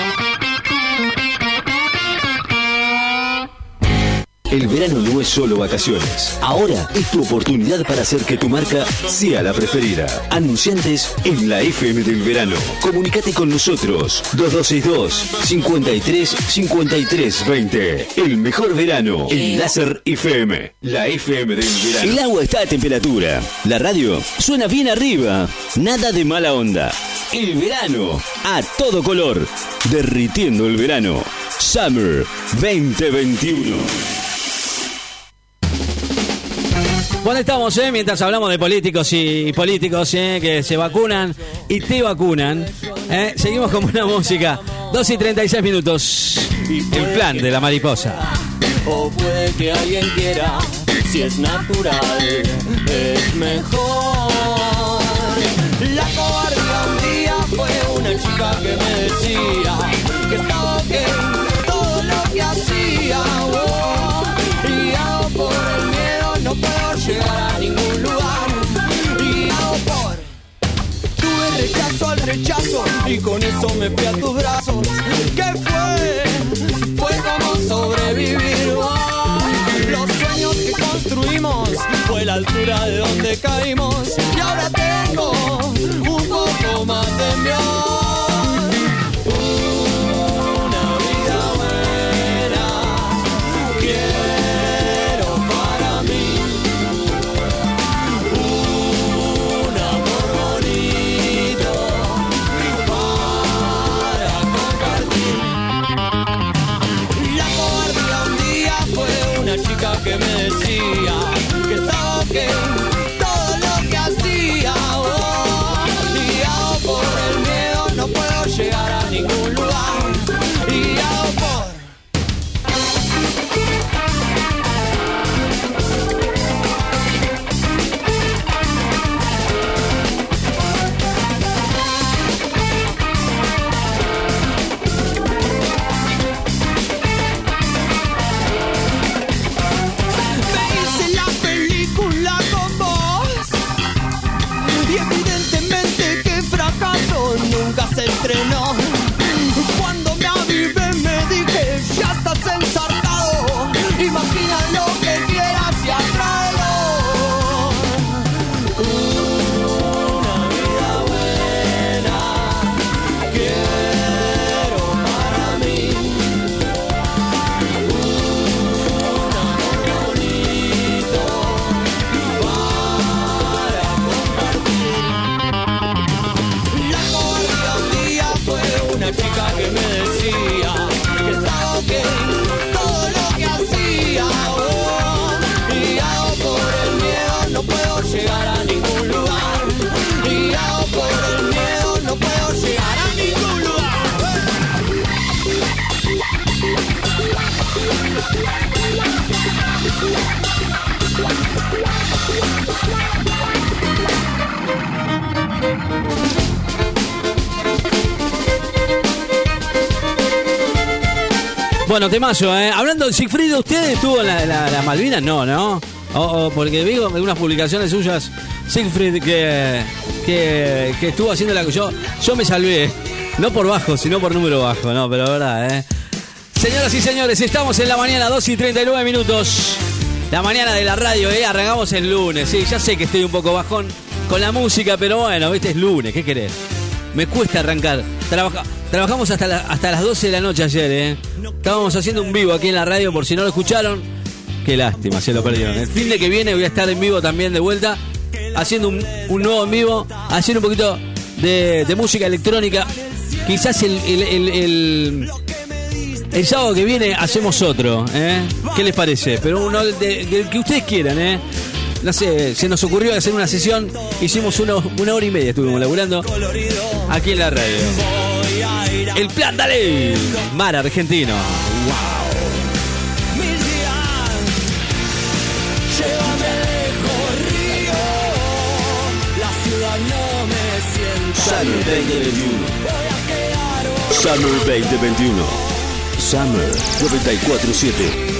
Verano no es solo vacaciones. Ahora es tu oportunidad para hacer que tu marca sea la preferida. Anunciantes en la FM del verano. Comunicate con nosotros. 2262 53 53 20. El mejor verano en Láser FM. La FM del verano. El agua está a temperatura. La radio suena bien arriba. Nada de mala onda. El verano a todo color. Derritiendo el verano. Summer 2021. Bueno, estamos, ¿eh? mientras hablamos de políticos y políticos ¿eh? que se vacunan y te vacunan. ¿eh? Seguimos con buena música. 2 y 36 minutos. El plan de la mariposa. O puede que alguien quiera, si es natural, es mejor. La cobardía un día fue una chica que me decía que estaba ok todo lo que hacía. Llegar a ningún lugar. Hago por Tuve rechazo al rechazo y con eso me fui a tus brazos. ¿Qué fue? Fue como sobrevivir. Los sueños que construimos fue la altura de donde caímos y ahora tengo un poco más de amor. Bueno, temazo, ¿eh? Hablando de Sigfrido, ¿usted estuvo en la, la, la Malvinas? No, ¿no? O- porque vi unas publicaciones suyas, Siegfried, que, que, estuvo haciendo la... Yo, yo me salvé. No por bajo, sino por número bajo, no, pero verdad, ¿eh? Señoras y señores, estamos en la mañana 2 y 39 minutos. La mañana de la radio, ¿eh? Arrancamos el lunes, sí, ya sé que estoy un poco bajón con la música, pero bueno, viste, es lunes, ¿qué querés? Me cuesta arrancar. Trabaja- trabajamos hasta, la- hasta las 12 de la noche ayer, ¿eh? Estábamos haciendo un vivo aquí en la radio, por si no lo escucharon. Qué lástima, se lo perdieron. El fin de que viene voy a estar en vivo también de vuelta, haciendo un, un nuevo en vivo, haciendo un poquito de, música electrónica. Quizás el, el, el- sábado que viene hacemos otro, ¿eh? ¿Qué les parece? Pero uno de- del que ustedes quieran, ¿eh? No sé, se nos ocurrió hacer una sesión, hicimos uno- una hora y media, estuvimos laburando aquí en la radio. El plan, dale. Mar argentino. Sienta Summer bien. 2021. Voy a quedar Summer 2021. Summer 947.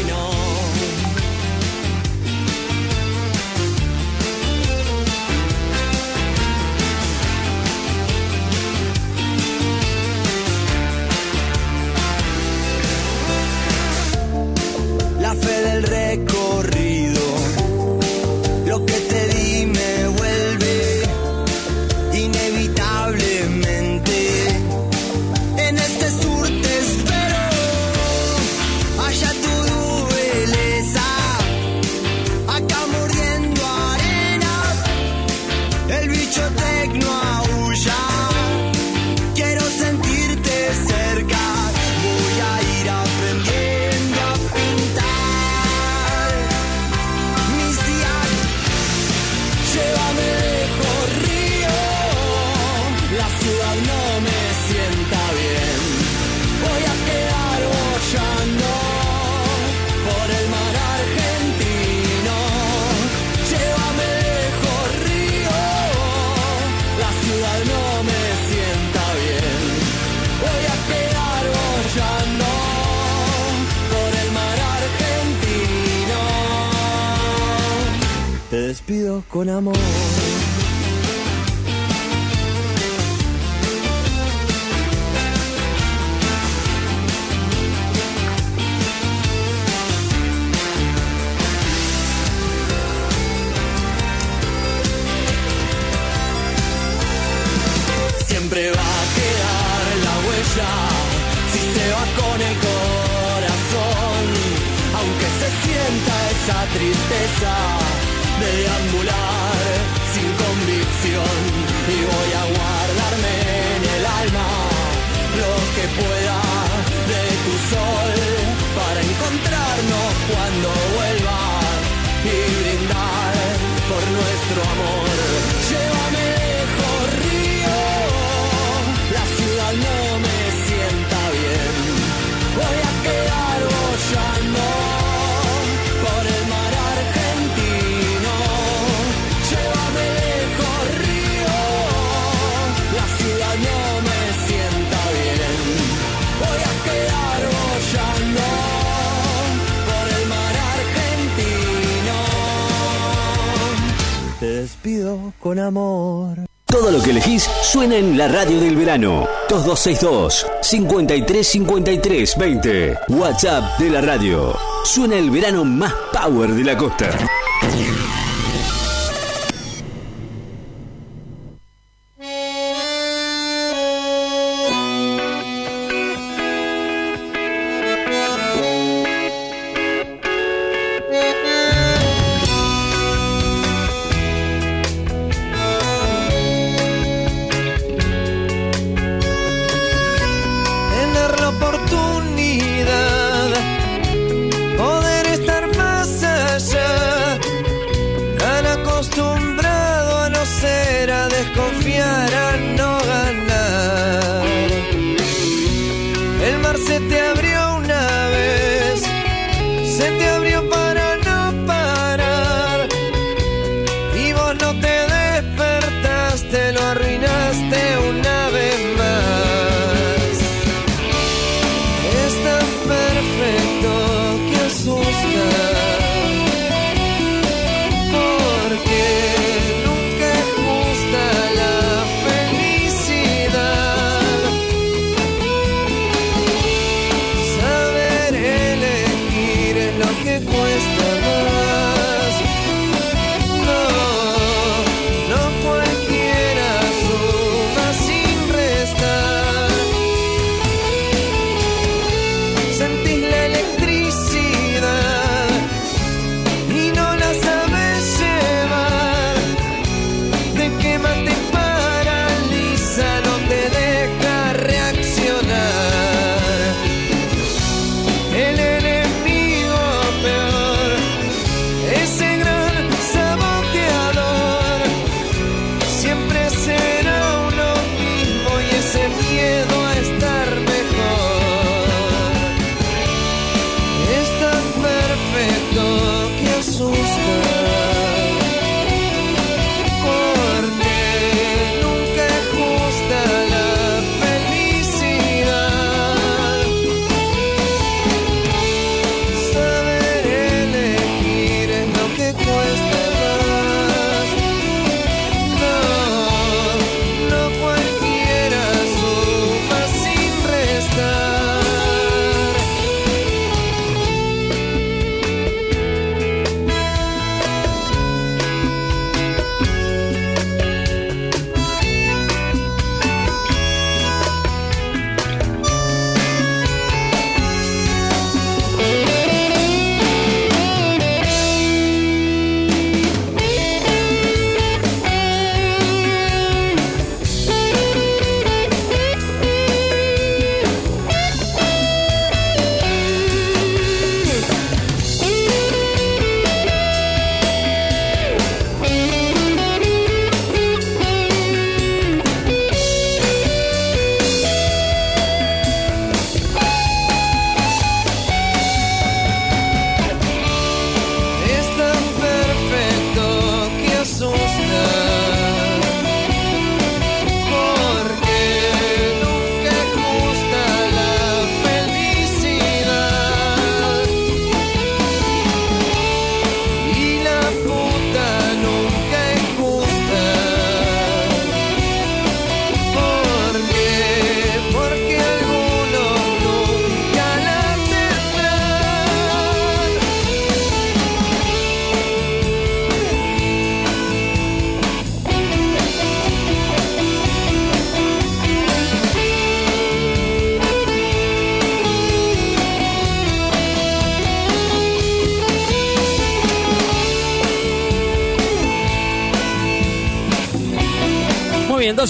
Suena en la radio del verano. 2262 5353 20. WhatsApp de la radio. Suena el verano más power de la costa.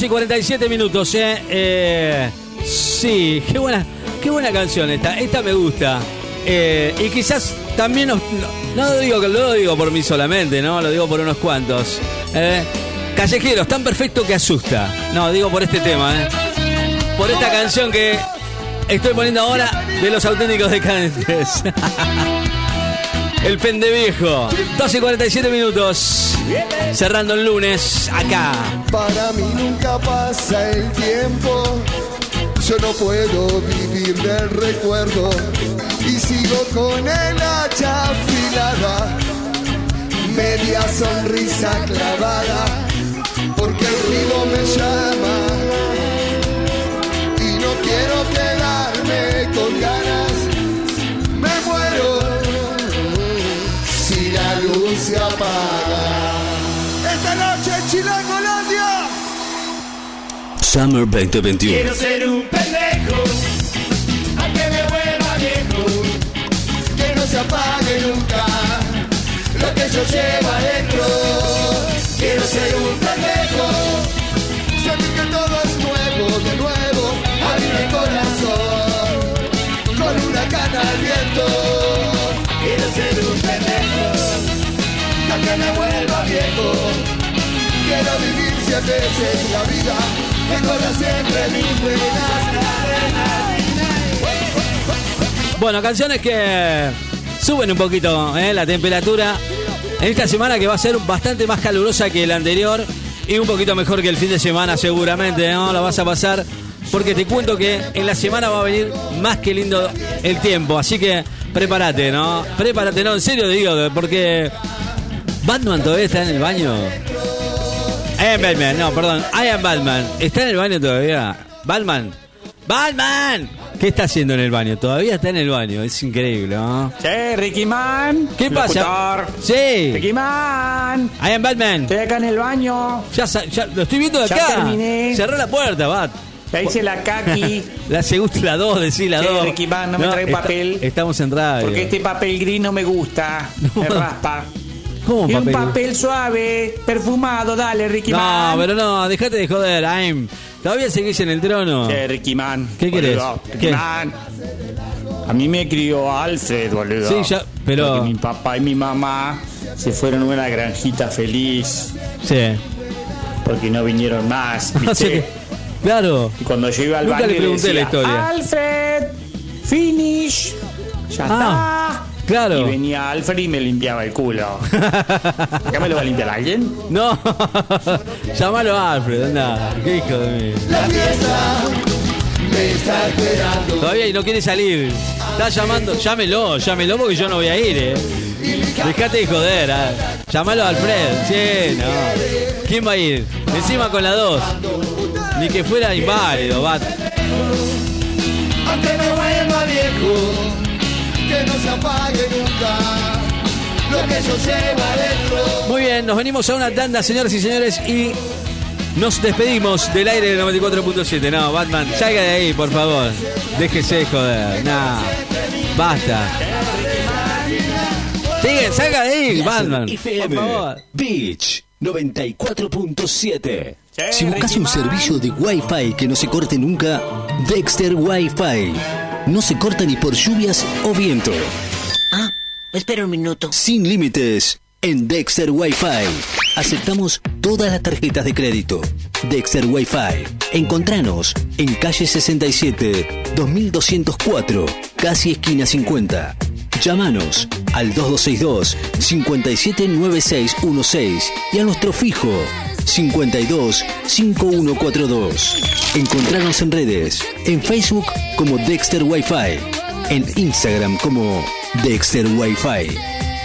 Y 47 minutos, ¿eh? eh sí, qué buena, qué buena canción esta. Esta me gusta. Eh, y quizás también no, lo digo lo digo por mí solamente, ¿no? Lo digo por unos cuantos. ¿eh? Callejeros, tan perfecto que asusta. No, digo por este tema, ¿eh? Por esta canción que estoy poniendo ahora de los auténticos decadentes. El pendeviejo. 12 y 47 minutos. Cerrando el lunes acá. Para mí nunca pasa el tiempo. Yo no puedo vivir del recuerdo. Y sigo con el hacha afilada. Media sonrisa clavada. Porque el río me llama. Chilangolandia. Summer 2021. Quiero ser un pendejo, aunque me vuelva viejo, que no se apague nunca lo que yo llevo adentro. Quiero ser un pendejo, sentir que todo es nuevo, de nuevo, abrir el corazón con una cana al viento. Quiero ser un pendejo, aunque me vuelva viejo. Quiero vivir siete veces la vida, siempre mis. Bueno, canciones que suben un poquito ¿eh? la temperatura en esta semana que va a ser bastante más calurosa que la anterior y un poquito mejor que el fin de semana seguramente, ¿no? La vas a pasar porque te cuento que en la semana va a venir más que lindo el tiempo, así que prepárate, ¿no? Prepárate, no, en serio digo, porque Batman todavía está en el baño. I am Batman, no, perdón, I am Batman. ¿Está en el baño todavía? Batman. Batman. ¿Qué está haciendo en el baño? Todavía está en el baño, es increíble, ¿no? Che, Ricky Man. ¿Qué pasa? Locutor. Sí. Ricky Man. I am Batman. Estoy acá en el baño. Ya, ya lo estoy viendo de Ya acá. terminé. Cerró la puerta, Bat. Ya hice la kaki. La segunda, la dos, decí la Che, dos. Ricky Man, no me trae papel. estamos en radio. Porque este papel gris no me gusta. Me raspa. ¿Cómo Y un papel? papel suave, perfumado, dale, Ricky No, Man. pero no, dejate de joder, I'm. Todavía seguís en el trono. Che, Ricky Man. ¿Qué querés? boludo. Ricky ¿Qué? Man. A mí me crió Alfred, boludo. Sí, ya, pero- Porque mi papá y mi mamá se fueron a una granjita feliz. Sí. Porque no vinieron más. ¿viste? que- claro. Y cuando yo iba al Nunca baño le pregunté la decía, historia. Alfred, finish. Ya Ah, está. Claro. Y venía Alfred y me limpiaba el culo. ¿Acá me lo va a limpiar alguien? No. Llámalo a Alfred, anda. Qué hijo de mí. La fiesta me está esperando. Todavía y no quiere salir. Está llamando, llámelo, llámelo porque yo no voy a ir, eh. Dejate de joder, ah. llámalo a Alfred. Sí, no. ¿Quién va a ir? Encima con la dos. Ni que fuera inválido, Bat. Aunque me vuelva viejo, que no se apague nunca lo que yo llevo adentro. Muy bien, nos venimos a una tanda, señoras y señores, y nos despedimos del aire del 94.7. No, Batman, salga de ahí, por favor. Déjese de joder. Nah, basta. Sigue, salga de ahí, Batman. Por favor. Beach 94.7. Si buscas un servicio de Wi-Fi que no se corte nunca, Dexter Wi-Fi. No se corta ni por lluvias o viento. Ah, espera un minuto. Sin límites en Dexter Wi-Fi. Aceptamos todas las tarjetas de crédito. Dexter Wi-Fi. Encontranos en calle 67, 2204, casi esquina 50. Llámanos al 2262 579616 y a nuestro fijo 52 5142. Encontranos en redes, en Facebook como Dexter Wi-Fi, en Instagram como Dexter Wi-Fi.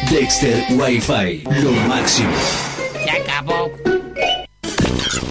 Dexter Wi-Fi, lo máximo. Se acabó.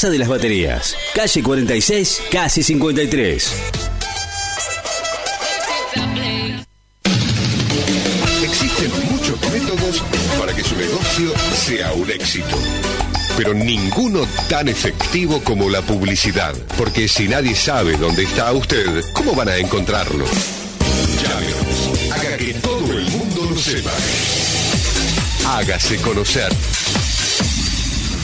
Casa de las Baterías, calle 46, casi 53. Existen muchos métodos para que su negocio sea un éxito. Pero ninguno tan efectivo como la publicidad. Porque si nadie sabe dónde está usted, ¿cómo van a encontrarlo? Llámenos. Haga que todo el mundo lo sepa. Hágase conocer.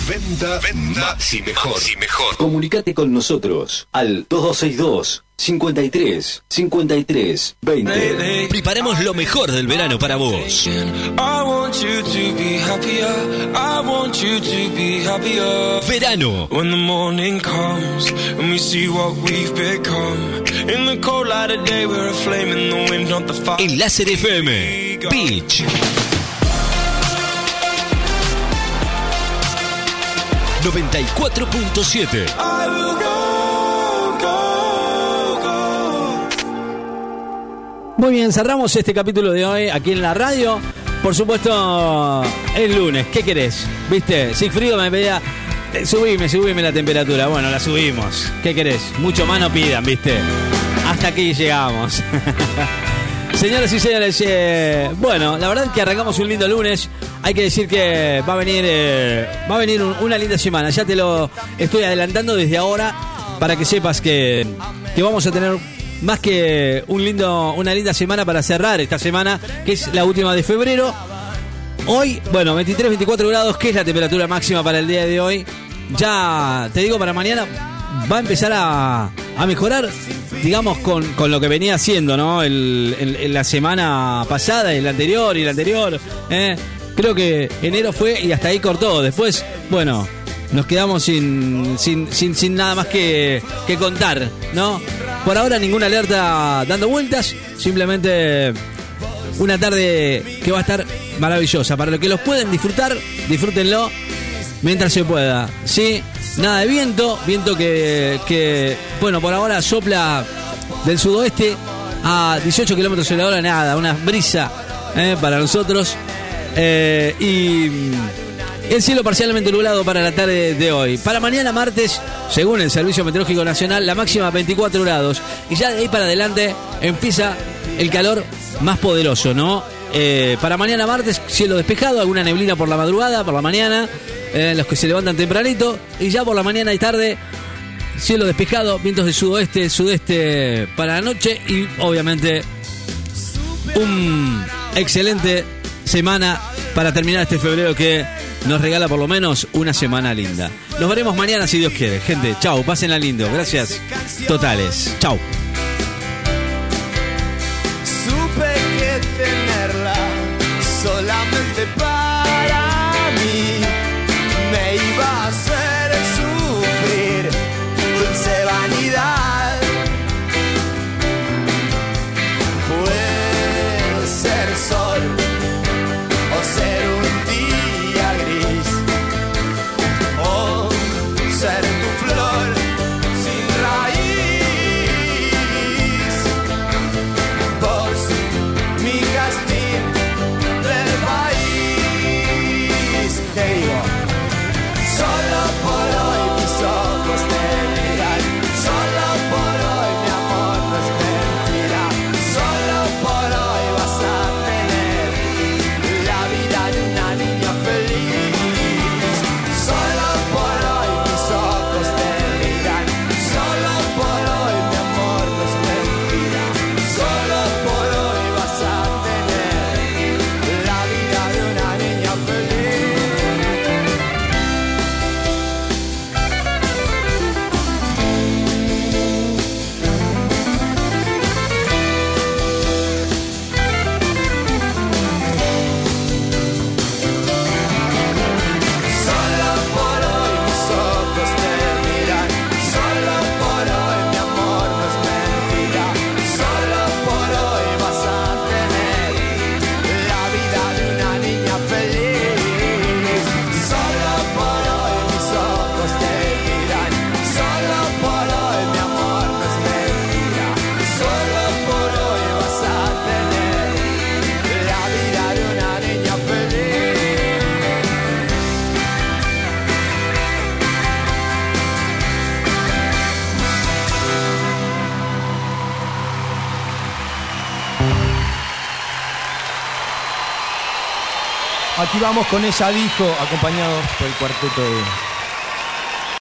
Venda, venda y mejor. y mejor. Comunicate con nosotros al 2262 53 53 20. Preparamos lo mejor del verano para vos. I want you to be happier. I want you to be happier. Verano. When the morning comes 94.7. I will go, go, go. Muy bien, cerramos este capítulo de hoy aquí en la radio. Por supuesto, es lunes. ¿Qué querés? ¿Viste? Sigfrido me pedía. eh, Subime, subime la temperatura. Bueno, la subimos. ¿Qué querés? Mucho más no pidan, ¿viste? Hasta aquí llegamos. Señoras y señores, eh, bueno, la verdad que arrancamos un lindo lunes. Hay que decir que va a venir, eh, va a venir un- una linda semana. Ya te lo estoy adelantando desde ahora para que sepas que, que vamos a tener más que un lindo, una linda semana para cerrar esta semana, que es la última de febrero. Hoy, bueno, 23, 24 grados, que es la temperatura máxima para el día de hoy. Ya, te digo, para mañana va a empezar a, a mejorar, digamos, con, con lo que venía haciendo, ¿no? El, la semana pasada, y la anterior, y la anterior. ¿eh? Creo que enero fue y hasta ahí cortó. Después, bueno, nos quedamos sin, sin, sin, sin nada más que, que contar, ¿no? Por ahora ninguna alerta dando vueltas, simplemente una tarde que va a estar maravillosa. Para los que los pueden disfrutar, disfrútenlo mientras se pueda. ¿Sí? Nada de viento, viento que, que, bueno, por ahora sopla del sudoeste a 18 kilómetros de la hora, nada, una brisa ¿eh? para nosotros. Eh, y mm, el cielo parcialmente nublado para la tarde de hoy. Para mañana martes, según el Servicio Meteorológico Nacional, la máxima 24 grados. Y ya de ahí para adelante empieza el calor más poderoso, ¿no? Eh, para mañana martes, cielo despejado, alguna neblina por la madrugada, por la mañana, eh, los que se levantan tempranito, y ya por la mañana y tarde, cielo despejado, vientos de sudoeste, sudeste para la noche, y obviamente un excelente semana para terminar este febrero que nos regala por lo menos una semana linda. Nos veremos mañana si Dios quiere. Gente, chau, pásenla lindo. Gracias totales. Chau. Aquí vamos con ella dijo, acompañados por el cuarteto de